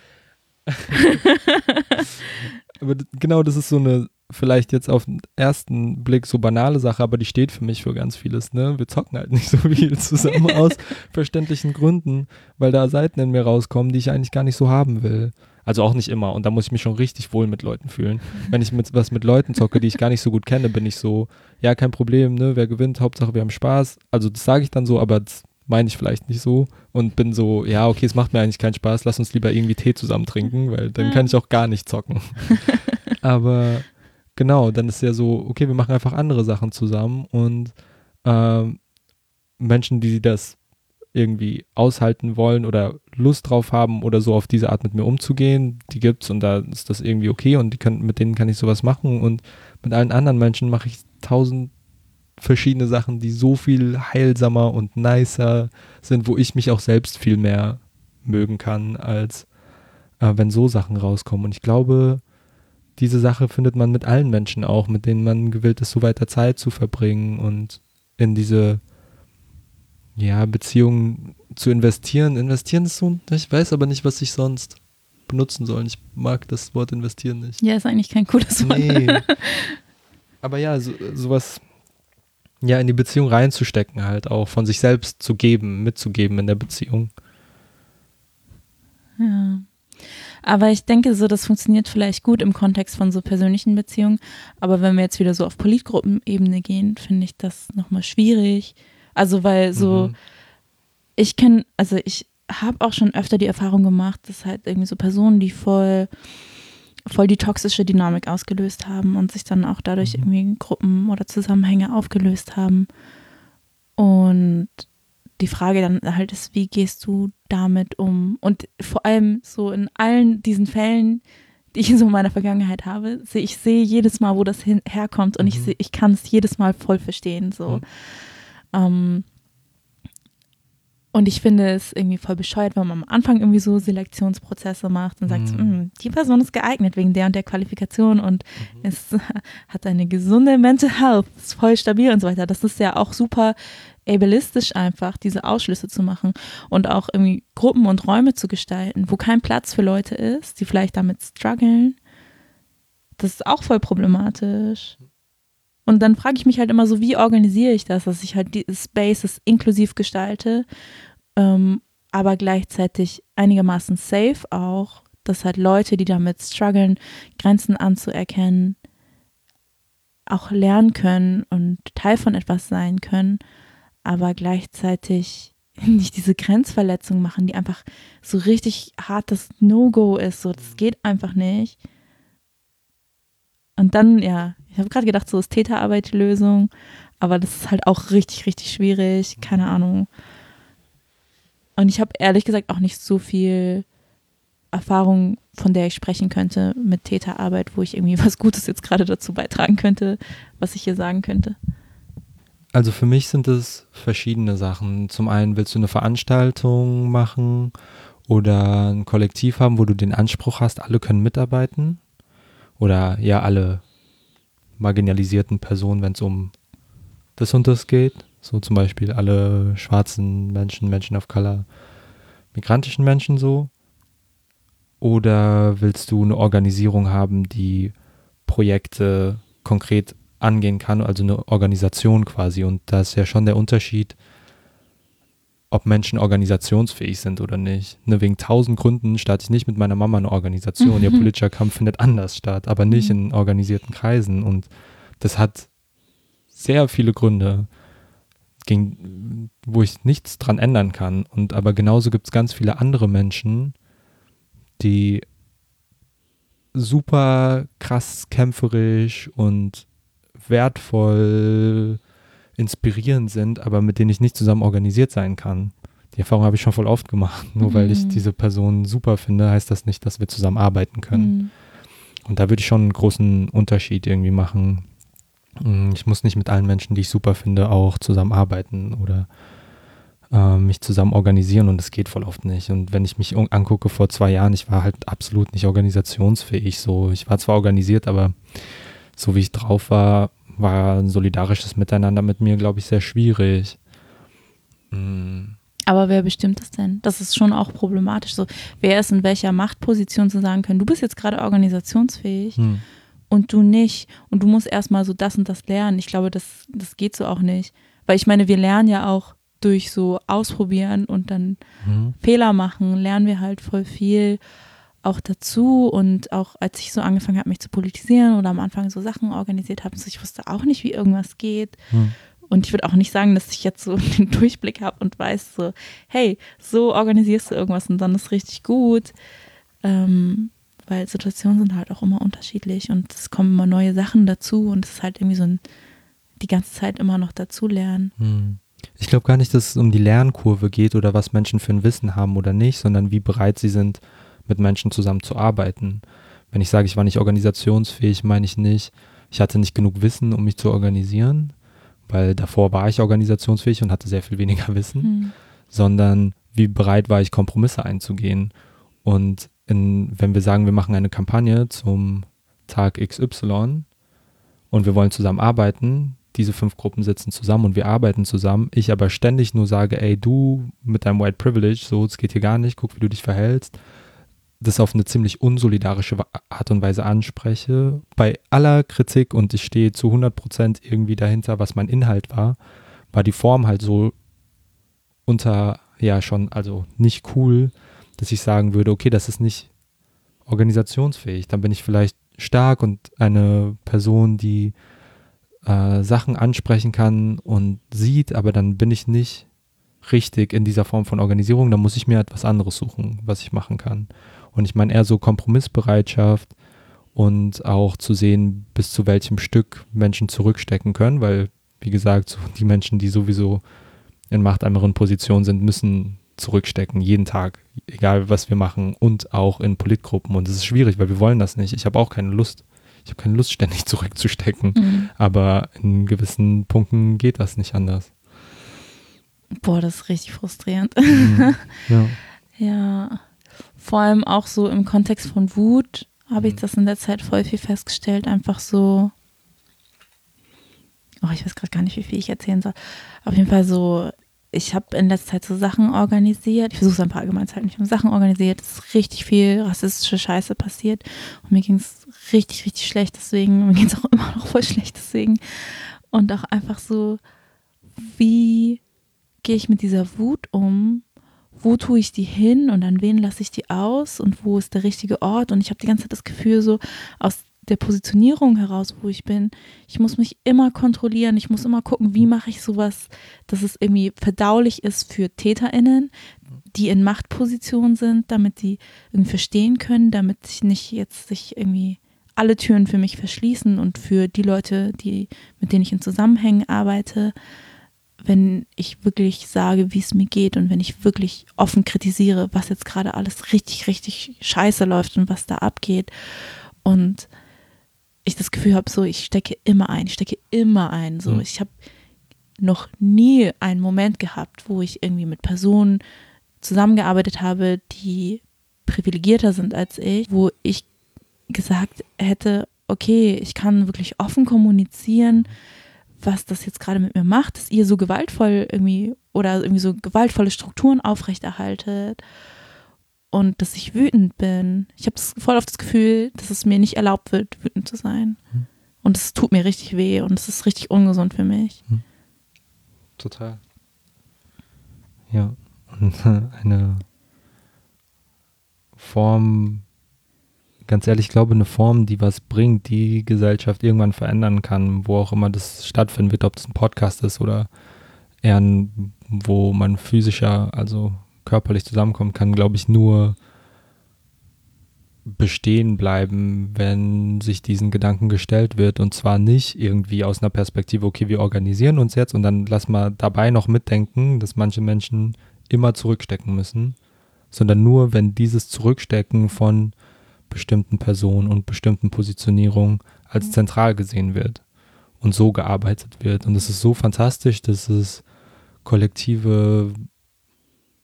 aber genau, das ist so eine, vielleicht jetzt auf den ersten Blick so banale Sache, aber die steht für mich für ganz vieles, ne? Wir zocken halt nicht so viel zusammen aus verständlichen Gründen, weil da Seiten in mir rauskommen, die ich eigentlich gar nicht so haben will. Also auch nicht immer. Und da muss ich mich schon richtig wohl mit Leuten fühlen. Wenn ich mit, was mit Leuten zocke, die ich gar nicht so gut kenne, bin ich so, ja, kein Problem, ne? Wer gewinnt, Hauptsache wir haben Spaß. Also das sage ich dann so, aber das meine ich vielleicht nicht so und bin so, ja, okay, es macht mir eigentlich keinen Spaß, lass uns lieber irgendwie Tee zusammen trinken, weil dann kann ich auch gar nicht zocken. Aber genau, dann ist ja so, okay, wir machen einfach andere Sachen zusammen und äh, Menschen, die das irgendwie aushalten wollen oder Lust drauf haben oder so auf diese Art mit mir umzugehen, die gibt's und da ist das irgendwie okay und die können, mit denen kann ich sowas machen und mit allen anderen Menschen mache ich tausend verschiedene Sachen, die so viel heilsamer und nicer sind, wo ich mich auch selbst viel mehr mögen kann, als äh, wenn so Sachen rauskommen. Und ich glaube, diese Sache findet man mit allen Menschen auch, mit denen man gewillt ist, so weiter Zeit zu verbringen und in diese ja, Beziehungen zu investieren. Investieren ist so, ich weiß aber nicht, was ich sonst benutzen soll. Ich mag das Wort investieren nicht. Ja, ist eigentlich kein cooles Wort. Nee. aber ja, so, sowas ja, in die Beziehung reinzustecken, halt auch von sich selbst zu geben, mitzugeben in der Beziehung. Ja. Aber ich denke so, das funktioniert vielleicht gut im Kontext von so persönlichen Beziehungen. Aber wenn wir jetzt wieder so auf Politgruppenebene gehen, finde ich das nochmal schwierig. Also, weil so, mhm. ich kenne, also ich habe auch schon öfter die Erfahrung gemacht, dass halt irgendwie so Personen, die voll voll die toxische Dynamik ausgelöst haben und sich dann auch dadurch mhm. irgendwie Gruppen oder Zusammenhänge aufgelöst haben. Und die Frage dann halt ist, wie gehst du damit um? Und vor allem so in allen diesen Fällen, die ich in so meiner Vergangenheit habe, sehe ich sehe jedes Mal, wo das hin, herkommt und mhm. ich, seh, ich kann es jedes Mal voll verstehen. So. Mhm. Ähm, und ich finde es irgendwie voll bescheuert, wenn man am Anfang irgendwie so Selektionsprozesse macht und sagt, mhm. Hm, die Person ist geeignet wegen der und der Qualifikation und mhm. es hat eine gesunde Mental Health, ist voll stabil und so weiter. Das ist ja auch super ableistisch einfach, diese Ausschlüsse zu machen und auch irgendwie Gruppen und Räume zu gestalten, wo kein Platz für Leute ist, die vielleicht damit strugglen. Das ist auch voll problematisch. Und dann frage ich mich halt immer so, wie organisiere ich das, dass ich halt die Spaces inklusiv gestalte, ähm, aber gleichzeitig einigermaßen safe auch, dass halt Leute, die damit strugglen, Grenzen anzuerkennen, auch lernen können und Teil von etwas sein können, aber gleichzeitig nicht diese Grenzverletzung machen, die einfach so richtig hartes No-Go ist. So, das geht einfach nicht. Und dann, ja, ich habe gerade gedacht, so ist Täterarbeit die Lösung, aber das ist halt auch richtig, richtig schwierig, keine Ahnung. Und ich habe ehrlich gesagt auch nicht so viel Erfahrung, von der ich sprechen könnte mit Täterarbeit, wo ich irgendwie was Gutes jetzt gerade dazu beitragen könnte, was ich hier sagen könnte. Also für mich sind es verschiedene Sachen. Zum einen willst du eine Veranstaltung machen oder ein Kollektiv haben, wo du den Anspruch hast, alle können mitarbeiten oder ja alle marginalisierten Personen, wenn es um das und das geht. So zum Beispiel alle schwarzen Menschen, Menschen of Color, migrantischen Menschen so. Oder willst du eine Organisierung haben, die Projekte konkret angehen kann, also eine Organisation quasi. Und da ist ja schon der Unterschied, ob Menschen organisationsfähig sind oder nicht. Ne, wegen tausend Gründen starte ich nicht mit meiner Mama eine Organisation. Mhm. Ihr politischer Kampf findet anders statt, aber nicht mhm. in organisierten Kreisen. Und das hat sehr viele Gründe, gegen, wo ich nichts dran ändern kann. Und aber genauso gibt es ganz viele andere Menschen, die super krass kämpferisch und wertvoll inspirierend sind, aber mit denen ich nicht zusammen organisiert sein kann. Die Erfahrung habe ich schon voll oft gemacht. Nur mhm. weil ich mhm. diese Person super finde, heißt das nicht, dass wir zusammen arbeiten können. Mhm. Und da würde ich schon einen großen Unterschied irgendwie machen. Mm, ich muss nicht mit allen Menschen, die ich super finde, auch zusammenarbeiten oder äh, mich zusammen organisieren und das geht voll oft nicht. Und wenn ich mich angucke vor zwei Jahren, ich war halt absolut nicht organisationsfähig. So, ich war zwar organisiert, aber so wie ich drauf war, war ein solidarisches Miteinander mit mir, glaube ich, sehr schwierig. Mhm. Aber wer bestimmt das denn? Das ist schon auch problematisch. So, wer ist in welcher Machtposition zu sagen können, du bist jetzt gerade organisationsfähig hm. und du nicht. Und du musst erstmal so das und das lernen. Ich glaube, das, das geht so auch nicht. Weil ich meine, wir lernen ja auch durch so Ausprobieren und dann hm. Fehler machen, lernen wir halt voll viel auch dazu und auch als ich so angefangen habe, mich zu politisieren oder am Anfang so Sachen organisiert habe, so ich wusste auch nicht, wie irgendwas geht. Hm. Und ich würde auch nicht sagen, dass ich jetzt so den Durchblick habe und weiß so, hey, so organisierst du irgendwas und dann ist richtig gut. Ähm, weil Situationen sind halt auch immer unterschiedlich und es kommen immer neue Sachen dazu und es ist halt irgendwie so ein, die ganze Zeit immer noch dazu lernen. Hm. Ich glaube gar nicht, dass es um die Lernkurve geht oder was Menschen für ein Wissen haben oder nicht, sondern wie bereit sie sind, mit Menschen zusammenzuarbeiten. Wenn ich sage, ich war nicht organisationsfähig, meine ich nicht, ich hatte nicht genug Wissen, um mich zu organisieren, weil davor war ich organisationsfähig und hatte sehr viel weniger Wissen, mhm. sondern wie bereit war ich, Kompromisse einzugehen. Und in, wenn wir sagen, wir machen eine Kampagne zum Tag XY und wir wollen zusammen arbeiten, diese fünf Gruppen sitzen zusammen und wir arbeiten zusammen, ich aber ständig nur sage, ey, du mit deinem White Privilege, so, es geht hier gar nicht, guck, wie du dich verhältst, das auf eine ziemlich unsolidarische Art und Weise anspreche, bei aller Kritik und ich stehe zu 100% irgendwie dahinter, was mein Inhalt war, war die Form halt so unter, ja schon, also nicht cool, dass ich sagen würde, okay, das ist nicht organisationsfähig. Dann bin ich vielleicht stark und eine Person, die äh, Sachen ansprechen kann und sieht, aber dann bin ich nicht richtig in dieser Form von Organisierung, dann muss ich mir etwas anderes suchen, was ich machen kann. Und ich meine eher so Kompromissbereitschaft und auch zu sehen, bis zu welchem Stück Menschen zurückstecken können, weil, wie gesagt, so die Menschen, die sowieso in machtärmeren Positionen sind, müssen zurückstecken, jeden Tag, egal was wir machen und auch in Politgruppen. Und es ist schwierig, weil wir wollen das nicht. Ich habe auch keine Lust. Ich habe keine Lust, ständig zurückzustecken. Mhm. Aber in gewissen Punkten geht das nicht anders. Boah, das ist richtig frustrierend. Mhm. Ja. ja vor allem auch so im Kontext von Wut habe ich mhm. das in der Zeit voll viel festgestellt. Einfach so, oh, ich weiß gerade gar nicht, wie viel ich erzählen soll. Auf jeden Fall so, ich habe in letzter Zeit so Sachen organisiert. Ich versuche es ein paar allgemein zu halten. Ich habe Sachen organisiert. Es ist richtig viel rassistische Scheiße passiert. Und mir ging es richtig, richtig schlecht deswegen. Mir ging es auch immer noch voll schlecht deswegen. Und auch einfach so, wie gehe ich mit dieser Wut um? Wo tue ich die hin und an wen lasse ich die aus und wo ist der richtige Ort. Und ich habe die ganze Zeit das Gefühl, so aus der Positionierung heraus, wo ich bin, ich muss mich immer kontrollieren, ich muss immer gucken, wie mache ich sowas, dass es irgendwie verdaulich ist für TäterInnen, die in Machtpositionen sind, damit die irgendwie verstehen können, damit sich nicht jetzt sich irgendwie alle Türen für mich verschließen und für die Leute, die, mit denen ich in Zusammenhängen arbeite, wenn ich wirklich sage, wie es mir geht und wenn ich wirklich offen kritisiere, was jetzt gerade alles richtig, richtig scheiße läuft und was da abgeht. Und ich das Gefühl habe, so, ich stecke immer ein, ich stecke immer ein. So, mhm. ich habe noch nie einen Moment gehabt, wo ich irgendwie mit Personen zusammengearbeitet habe, die privilegierter sind als ich, wo ich gesagt hätte, okay, ich kann wirklich offen kommunizieren. Mhm was das jetzt gerade mit mir macht, dass ihr so gewaltvoll irgendwie oder irgendwie so gewaltvolle Strukturen aufrechterhaltet und dass ich wütend bin. Ich habe voll auf das Gefühl, dass es mir nicht erlaubt wird, wütend zu sein. Hm. Und es tut mir richtig weh und es ist richtig ungesund für mich. Hm. Total. Ja. und eine Form, ganz ehrlich, ich glaube, eine Form, die was bringt, die Gesellschaft irgendwann verändern kann, wo auch immer das stattfinden wird, ob es ein Podcast ist oder eher ein, wo man physischer, also körperlich zusammenkommen kann, glaube ich, nur bestehen bleiben, wenn sich diesen Gedanken gestellt wird. Und zwar nicht irgendwie aus einer Perspektive, okay, wir organisieren uns jetzt und dann lass mal dabei noch mitdenken, dass manche Menschen immer zurückstecken müssen, sondern nur, wenn dieses Zurückstecken von bestimmten Personen und bestimmten Positionierungen als mhm. zentral gesehen wird und so gearbeitet wird. Und es ist so fantastisch, dass es kollektive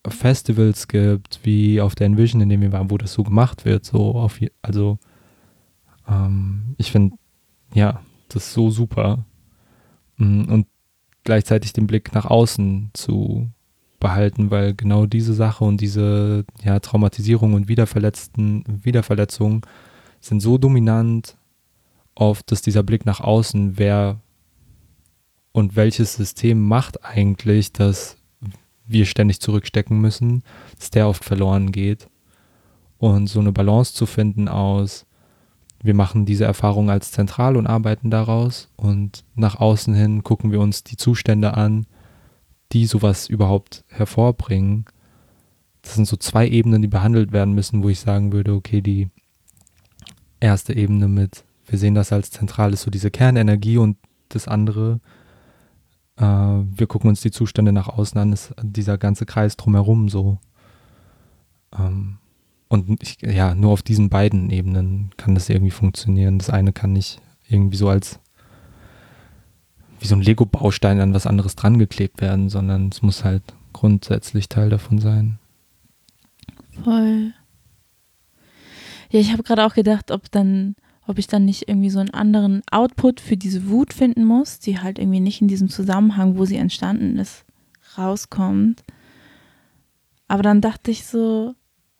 Festivals gibt, wie auf der Envision, in dem wir waren, wo das so gemacht wird. So auf, also ähm, ich finde, ja, das ist so super. Mm, und gleichzeitig den Blick nach außen zu behalten, weil genau diese Sache und diese ja, Traumatisierung und Wiederverletzten, Wiederverletzungen sind so dominant oft, dass dieser Blick nach außen, wer und welches System macht eigentlich, dass wir ständig zurückstecken müssen, dass der oft verloren geht. Und so eine Balance zu finden aus, wir machen diese Erfahrung als zentral und arbeiten daraus und nach außen hin gucken wir uns die Zustände an, die sowas überhaupt hervorbringen. Das sind so zwei Ebenen, die behandelt werden müssen, wo ich sagen würde, okay, die erste Ebene mit, wir sehen das als zentral, ist so diese Kernenergie und das andere, äh, wir gucken uns die Zustände nach außen an, ist dieser ganze Kreis drumherum so. Ähm, und ich, ja, nur auf diesen beiden Ebenen kann das irgendwie funktionieren. Das eine kann nicht irgendwie so als wie so ein Lego-Baustein an was anderes dran geklebt werden, sondern es muss halt grundsätzlich Teil davon sein. Voll. Ja, ich habe gerade auch gedacht, ob dann ob ich dann nicht irgendwie so einen anderen Output für diese Wut finden muss, die halt irgendwie nicht in diesem Zusammenhang, wo sie entstanden ist, rauskommt. Aber dann dachte ich so,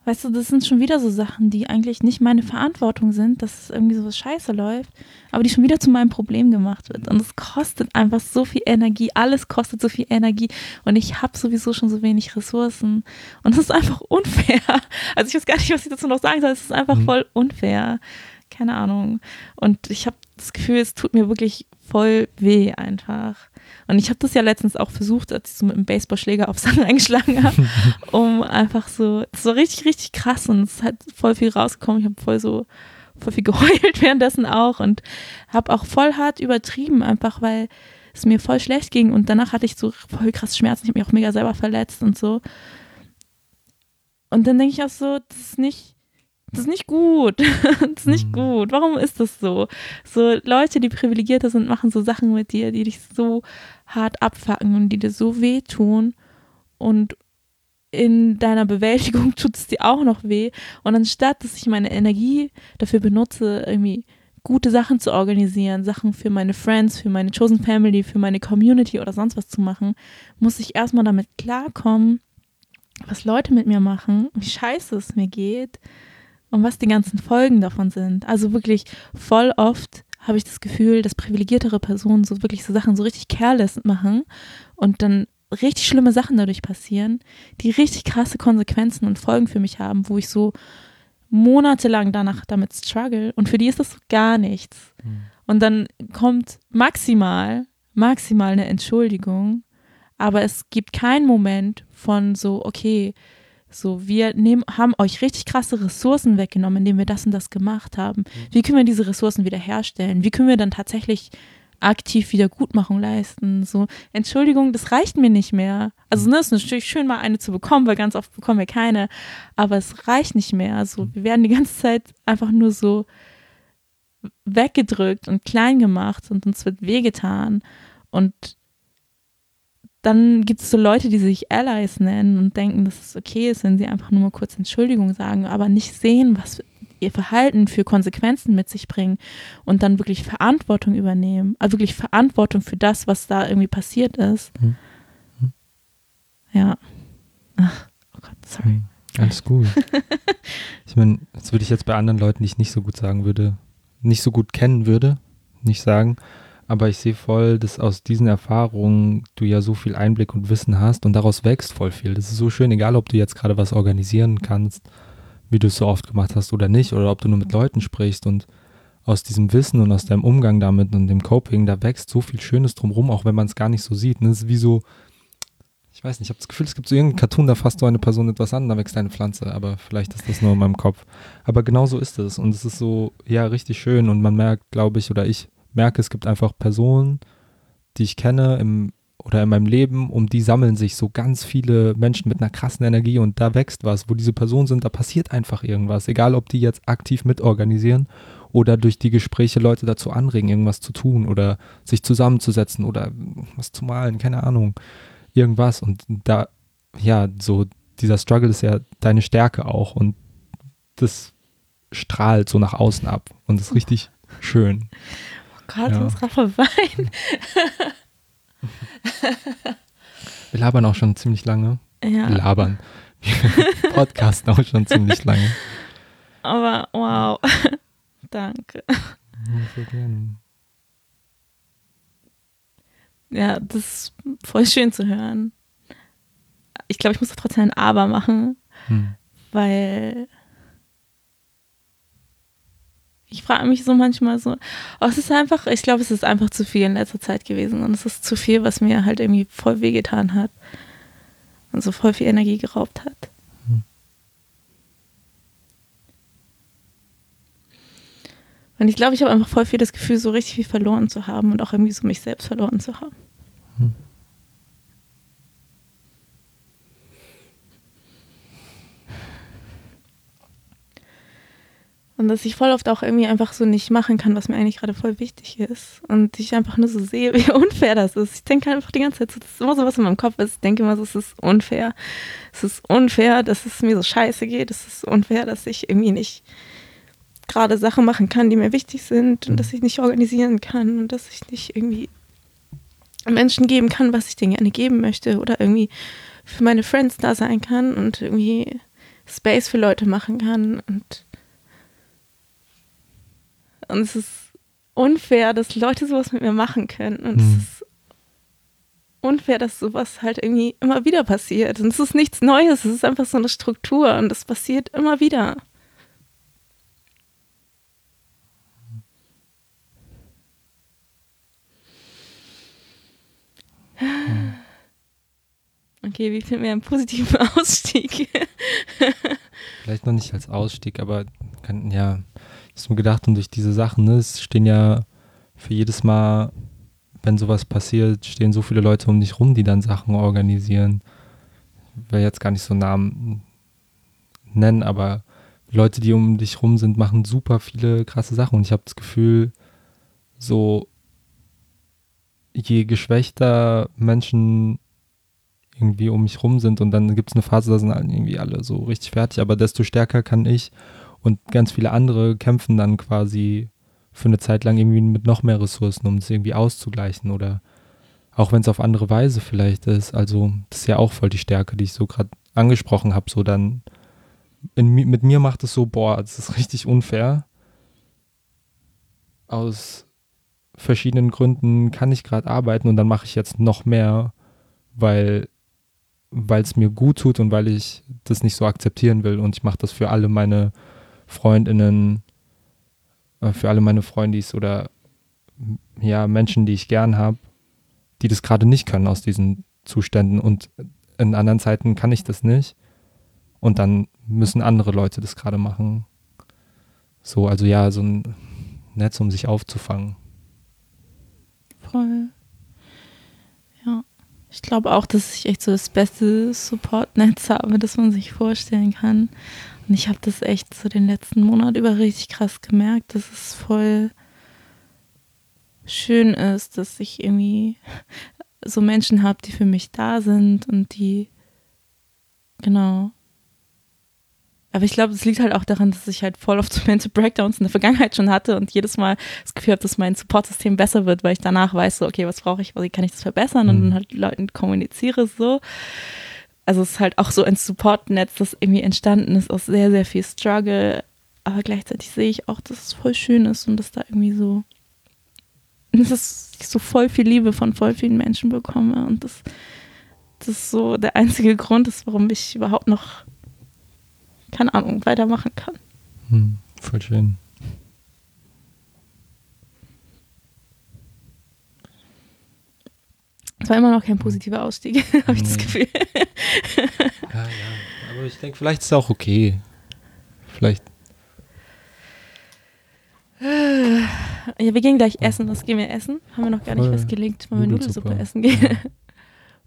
weißt du, das sind schon wieder so Sachen, die eigentlich nicht meine Verantwortung sind, dass es irgendwie so was scheiße läuft, aber die schon wieder zu meinem Problem gemacht wird. Und es kostet einfach so viel Energie, alles kostet so viel Energie und ich habe sowieso schon so wenig Ressourcen. Und das ist einfach unfair. Also ich weiß gar nicht, was ich dazu noch sagen soll, es ist einfach mhm. voll unfair keine Ahnung. Und ich habe das Gefühl, es tut mir wirklich voll weh einfach. Und ich habe das ja letztens auch versucht, als ich so mit einem Baseballschläger auf Sachen eingeschlagen habe, um einfach so, es war richtig, richtig krass und es hat voll viel rausgekommen. Ich habe voll so, voll viel geheult währenddessen auch und habe auch voll hart übertrieben, einfach weil es mir voll schlecht ging und danach hatte ich so voll krass Schmerzen. Ich habe mich auch mega selber verletzt und so. Und dann denke ich auch so, das ist nicht, das ist nicht gut. das ist nicht mhm. gut. Warum ist das so? So Leute, die privilegierter sind, machen so Sachen mit dir, die dich so hart abfacken und die dir so wehtun. Und in deiner Bewältigung tut es dir auch noch weh. Und anstatt, dass ich meine Energie dafür benutze, irgendwie gute Sachen zu organisieren, Sachen für meine Friends, für meine Chosen Family, für meine Community oder sonst was zu machen, muss ich erstmal damit klarkommen, was Leute mit mir machen, wie scheiße es mir geht und was die ganzen Folgen davon sind. Also wirklich voll oft habe ich das Gefühl, dass privilegiertere Personen so wirklich so Sachen so richtig careless machen und dann richtig schlimme Sachen dadurch passieren, die richtig krasse Konsequenzen und Folgen für mich haben, wo ich so monatelang danach damit struggle und für die ist das gar nichts. Mhm. Und dann kommt maximal, maximal eine Entschuldigung, aber es gibt keinen Moment von so, okay, so, wir nehmen, haben euch richtig krasse Ressourcen weggenommen, indem wir das und das gemacht haben. Mhm. Wie können wir diese Ressourcen wiederherstellen? Wie können wir dann tatsächlich aktiv Wiedergutmachung leisten? So, Entschuldigung, das reicht mir nicht mehr. Also, ne, es ist natürlich schön, mal eine zu bekommen, weil ganz oft bekommen wir keine, aber es reicht nicht mehr. Also, wir werden die ganze Zeit einfach nur so weggedrückt und klein gemacht und uns wird wehgetan. Und dann gibt es so Leute, die sich Allies nennen und denken, dass es okay ist, wenn sie einfach nur mal kurz Entschuldigung sagen, aber nicht sehen, was ihr Verhalten für Konsequenzen mit sich bringen und dann wirklich Verantwortung übernehmen, also wirklich Verantwortung für das, was da irgendwie passiert ist. Mhm. Ja. Ach, oh Gott, sorry. Mhm. Alles gut. ich meine, das würde ich jetzt bei anderen Leuten, die ich nicht so gut sagen würde, nicht so gut kennen würde, nicht sagen. Aber ich sehe voll, dass aus diesen Erfahrungen du ja so viel Einblick und Wissen hast und daraus wächst voll viel. Das ist so schön, egal ob du jetzt gerade was organisieren kannst, wie du es so oft gemacht hast oder nicht, oder ob du nur mit Leuten sprichst und aus diesem Wissen und aus deinem Umgang damit und dem Coping, da wächst so viel Schönes drumherum, auch wenn man es gar nicht so sieht. Das ist wie so, ich weiß nicht, ich habe das Gefühl, es gibt so irgendeinen Cartoon, da fasst so eine Person etwas an, da wächst eine Pflanze, aber vielleicht ist das nur in meinem Kopf. Aber genau so ist es und es ist so, ja, richtig schön und man merkt, glaube ich, oder ich merke, es gibt einfach Personen, die ich kenne im, oder in meinem Leben, um die sammeln sich so ganz viele Menschen mit einer krassen Energie und da wächst was. Wo diese Personen sind, da passiert einfach irgendwas. Egal, ob die jetzt aktiv mitorganisieren oder durch die Gespräche Leute dazu anregen, irgendwas zu tun oder sich zusammenzusetzen oder was zu malen, keine Ahnung, irgendwas. Und da, ja, so dieser Struggle ist ja deine Stärke auch und das strahlt so nach außen ab und ist richtig schön. Gott, ja. gerade verweinen. Wir labern auch schon ziemlich lange. Ja. Wir labern. Wir podcasten auch schon ziemlich lange. Aber wow. Danke. Gerne. Ja, das ist voll schön zu hören. Ich glaube, ich muss trotzdem ein Aber machen, hm. weil ich frage mich so manchmal so, oh, es ist einfach, ich glaube, es ist einfach zu viel in letzter Zeit gewesen und es ist zu viel, was mir halt irgendwie voll wehgetan hat und so voll viel Energie geraubt hat. Hm. Und ich glaube, ich habe einfach voll viel das Gefühl, so richtig viel verloren zu haben und auch irgendwie so mich selbst verloren zu haben. Hm. Und dass ich voll oft auch irgendwie einfach so nicht machen kann, was mir eigentlich gerade voll wichtig ist. Und ich einfach nur so sehe, wie unfair das ist. Ich denke einfach die ganze Zeit, so, das ist immer so, was in meinem Kopf ist. Ich denke immer so, es ist unfair. Es ist unfair, dass es mir so scheiße geht. Es ist unfair, dass ich irgendwie nicht gerade Sachen machen kann, die mir wichtig sind. Und dass ich nicht organisieren kann. Und dass ich nicht irgendwie Menschen geben kann, was ich denen gerne geben möchte. Oder irgendwie für meine Friends da sein kann. Und irgendwie Space für Leute machen kann. Und und es ist unfair, dass Leute sowas mit mir machen können. Und mhm. es ist unfair, dass sowas halt irgendwie immer wieder passiert. Und es ist nichts Neues, es ist einfach so eine Struktur und es passiert immer wieder. Okay, wie finden wir einen positiven Ausstieg? Vielleicht noch nicht als Ausstieg, aber kann, ja, mir gedacht, und durch diese Sachen, ne, es stehen ja für jedes Mal, wenn sowas passiert, stehen so viele Leute um dich rum, die dann Sachen organisieren. Ich will jetzt gar nicht so Namen nennen, aber Leute, die um dich rum sind, machen super viele krasse Sachen. Und ich habe das Gefühl, so je geschwächter Menschen irgendwie um mich rum sind und dann gibt es eine Phase, da sind irgendwie alle so richtig fertig, aber desto stärker kann ich und ganz viele andere kämpfen dann quasi für eine Zeit lang irgendwie mit noch mehr Ressourcen, um es irgendwie auszugleichen oder auch wenn es auf andere Weise vielleicht ist. Also das ist ja auch voll die Stärke, die ich so gerade angesprochen habe. So dann in, mit mir macht es so, boah, das ist richtig unfair. Aus verschiedenen Gründen kann ich gerade arbeiten und dann mache ich jetzt noch mehr, weil weil es mir gut tut und weil ich das nicht so akzeptieren will und ich mache das für alle meine Freundinnen, äh, für alle meine Freundis oder ja, Menschen, die ich gern habe, die das gerade nicht können aus diesen Zuständen und in anderen Zeiten kann ich das nicht und dann müssen andere Leute das gerade machen. So, also ja, so ein Netz, um sich aufzufangen. Voll. Ja. Ich glaube auch, dass ich echt so das beste Support-Netz habe, das man sich vorstellen kann. Und ich habe das echt so den letzten Monat über richtig krass gemerkt, dass es voll schön ist, dass ich irgendwie so Menschen habe, die für mich da sind und die, genau. Aber ich glaube, es liegt halt auch daran, dass ich halt voll oft so Mental Breakdowns in der Vergangenheit schon hatte und jedes Mal das Gefühl habe, dass mein Supportsystem besser wird, weil ich danach weiß, so, okay, was brauche ich, wie kann ich das verbessern und mhm. dann halt Leuten kommuniziere so also es ist halt auch so ein Support-Netz, das irgendwie entstanden ist aus sehr, sehr viel Struggle. Aber gleichzeitig sehe ich auch, dass es voll schön ist und dass da irgendwie so dass ich so voll viel Liebe von voll vielen Menschen bekomme und das, das ist so der einzige Grund ist, warum ich überhaupt noch, keine Ahnung, weitermachen kann. Hm, voll schön. Es war immer noch kein positiver Ausstieg, habe ich das Nee. Gefühl. Ja, ja. Aber ich denke, vielleicht ist es auch okay. Vielleicht. Ja, wir gehen gleich essen. Was gehen wir essen? Haben wir noch gar nicht festgelegt, wollen wir Nudelsuppe. Essen gehen.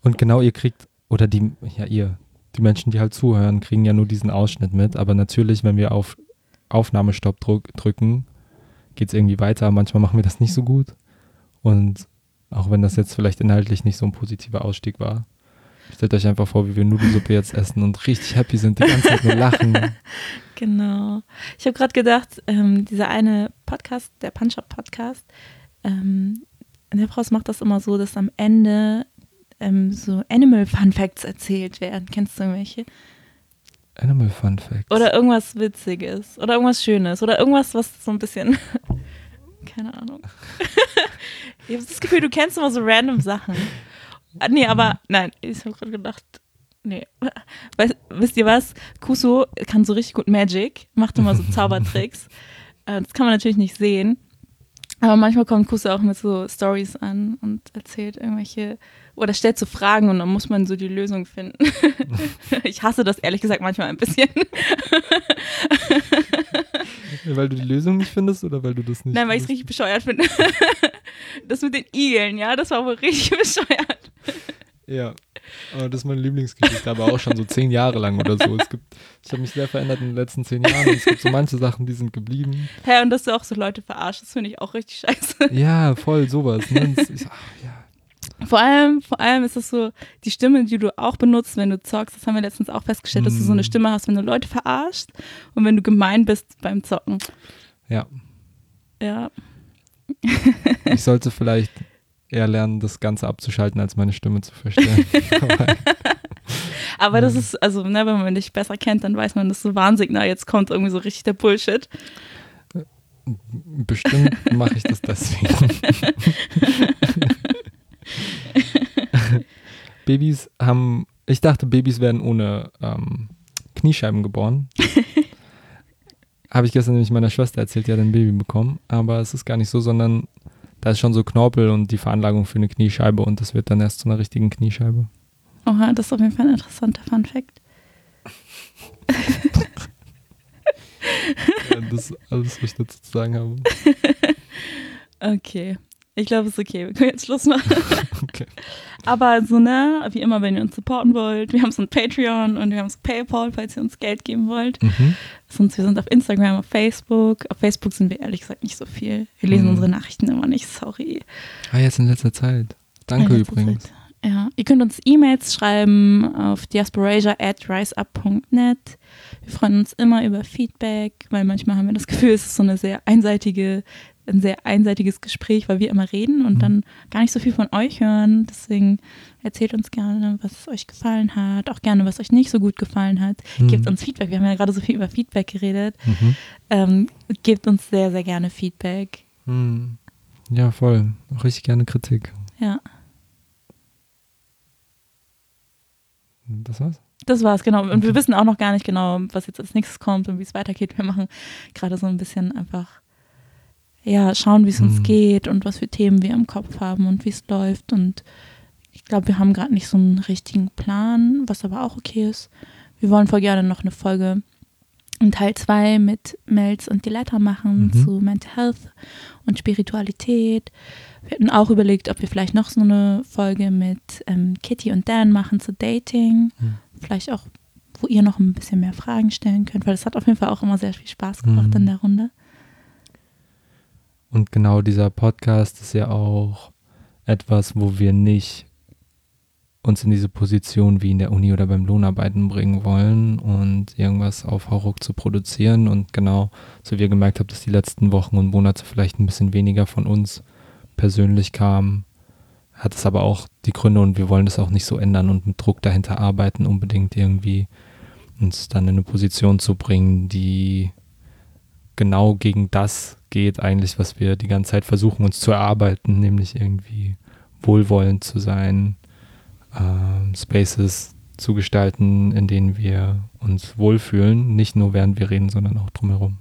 Und genau, ihr kriegt, oder die, ja, ihr, die Menschen, die halt zuhören, kriegen ja nur diesen Ausschnitt mit. Aber natürlich, wenn wir auf Aufnahmestopp drück, drücken, geht es irgendwie weiter. Manchmal machen wir das nicht so gut. Und auch wenn das jetzt vielleicht inhaltlich nicht so ein positiver Ausstieg war, stellt euch einfach vor, wie wir Nudelsuppe jetzt essen und richtig happy sind, die ganze Zeit nur lachen. Genau. Ich habe gerade gedacht, ähm, dieser eine Podcast, der Punch-Up-Podcast, ähm, in der Frau macht das immer so, dass am Ende ähm, so Animal Fun Facts erzählt werden. Kennst du irgendwelche? Animal Fun Facts. Oder irgendwas Witziges oder irgendwas Schönes oder irgendwas, was so ein bisschen, keine Ahnung. ich habe das Gefühl, du kennst immer so random Sachen. Ah, Nee, aber nein, ich habe gerade gedacht, nee. Weißt, wisst ihr was? Kuso kann so richtig gut Magic, macht immer so Zaubertricks. Äh, Das kann man natürlich nicht sehen. Aber manchmal kommt Kuso auch mit so Stories an und erzählt irgendwelche oder stellt so Fragen und dann muss man so die Lösung finden. ich hasse das ehrlich gesagt manchmal ein bisschen. Weil du die Lösung nicht findest oder weil du das nicht Nein, weil ich es richtig bescheuert finde. Das mit den Igeln, ja, das war wohl richtig bescheuert. Ja, aber das ist meine Lieblingsgeschichte, aber auch schon so zehn Jahre lang oder so. Es gibt, ich habe mich sehr verändert in den letzten zehn Jahren es gibt so manche Sachen, die sind geblieben. Hä, und dass du auch so Leute verarschst, das finde ich auch richtig scheiße. Ja, voll sowas. Ne? Ich, ach, ja. Vor allem, vor allem ist es so, die Stimme, die du auch benutzt, wenn du zockst, das haben wir letztens auch festgestellt, dass du so eine Mm. Stimme hast, wenn du Leute verarschst und wenn du gemein bist beim Zocken. ja, Ja, ich sollte vielleicht eher lernen, das Ganze abzuschalten, als meine Stimme zu verstellen. Aber, das Mhm. ist, also, ne, wenn man dich besser kennt, dann weiß man, das ist so Warnsignal, jetzt kommt irgendwie so richtig der Bullshit. bestimmt mache ich das deswegen. Babys haben, ich dachte, Babys werden ohne ähm, Kniescheiben geboren. Habe ich gestern nämlich meiner Schwester erzählt, die hat ein Baby bekommen. Aber es ist gar nicht so, sondern da ist schon so Knorpel und die Veranlagung für eine Kniescheibe und das wird dann erst zu einer richtigen Kniescheibe. Oha, das ist auf jeden Fall ein interessanter Fun Fact. Ja, das ist alles, was ich dazu zu sagen habe. Okay. Ich glaube, es ist okay. Wir können jetzt Schluss machen. Okay. Aber so, ne, wie immer, wenn ihr uns supporten wollt, wir haben so ein Patreon und wir haben so PayPal, falls ihr uns Geld geben wollt. Mhm. Sonst, wir sind auf Instagram, auf Facebook. Auf Facebook sind wir ehrlich gesagt nicht so viel. Wir lesen Mhm. unsere Nachrichten immer nicht, sorry. Ah, jetzt in letzter Zeit. Danke letzter übrigens. Zeit. Ja, ihr könnt uns E-Mails schreiben auf diasporasia at riseup.net. Wir freuen uns immer über Feedback, weil manchmal haben wir das Gefühl, es ist so eine sehr einseitige, ein sehr einseitiges Gespräch, weil wir immer reden und Mhm. dann gar nicht so viel von euch hören. Deswegen erzählt uns gerne, was euch gefallen hat, auch gerne, was euch nicht so gut gefallen hat. Gebt Mhm. uns Feedback. Wir haben ja gerade so viel über Feedback geredet. Mhm. Ähm, gebt uns sehr, sehr gerne Feedback. Hm. Ja, voll. Auch richtig gerne Kritik. Ja, Das war's? das war's, genau. Und wir wissen auch noch gar nicht genau, was jetzt als nächstes kommt und wie es weitergeht. Wir machen gerade so ein bisschen einfach, ja, schauen, wie es uns Mhm. geht und was für Themen wir im Kopf haben und wie es läuft. Und ich glaube, wir haben gerade nicht so einen richtigen Plan, was aber auch okay ist. Wir wollen voll gerne noch eine Folge in Teil 2 mit Melz und Diletta machen Mhm. zu Mental Health und Spiritualität. Wir hatten auch überlegt, ob wir vielleicht noch so eine Folge mit ähm, Kitty und Dan machen zu Dating. Mhm. Vielleicht auch, wo ihr noch ein bisschen mehr Fragen stellen könnt, weil das hat auf jeden Fall auch immer sehr viel Spaß gemacht Mhm. in der Runde. Und genau dieser Podcast ist ja auch etwas, wo wir nicht uns in diese Position wie in der Uni oder beim Lohnarbeiten bringen wollen und irgendwas auf Hauruck zu produzieren. Und genau, so wie ihr gemerkt habt, dass die letzten Wochen und Monate vielleicht ein bisschen weniger von uns persönlich kam, hat es aber auch die Gründe und wir wollen das auch nicht so ändern und mit Druck dahinter arbeiten, unbedingt irgendwie uns dann in eine Position zu bringen, die genau gegen das geht, eigentlich, was wir die ganze Zeit versuchen, uns zu erarbeiten, nämlich irgendwie wohlwollend zu sein, äh, Spaces zu gestalten, in denen wir uns wohlfühlen, nicht nur während wir reden, sondern auch drumherum.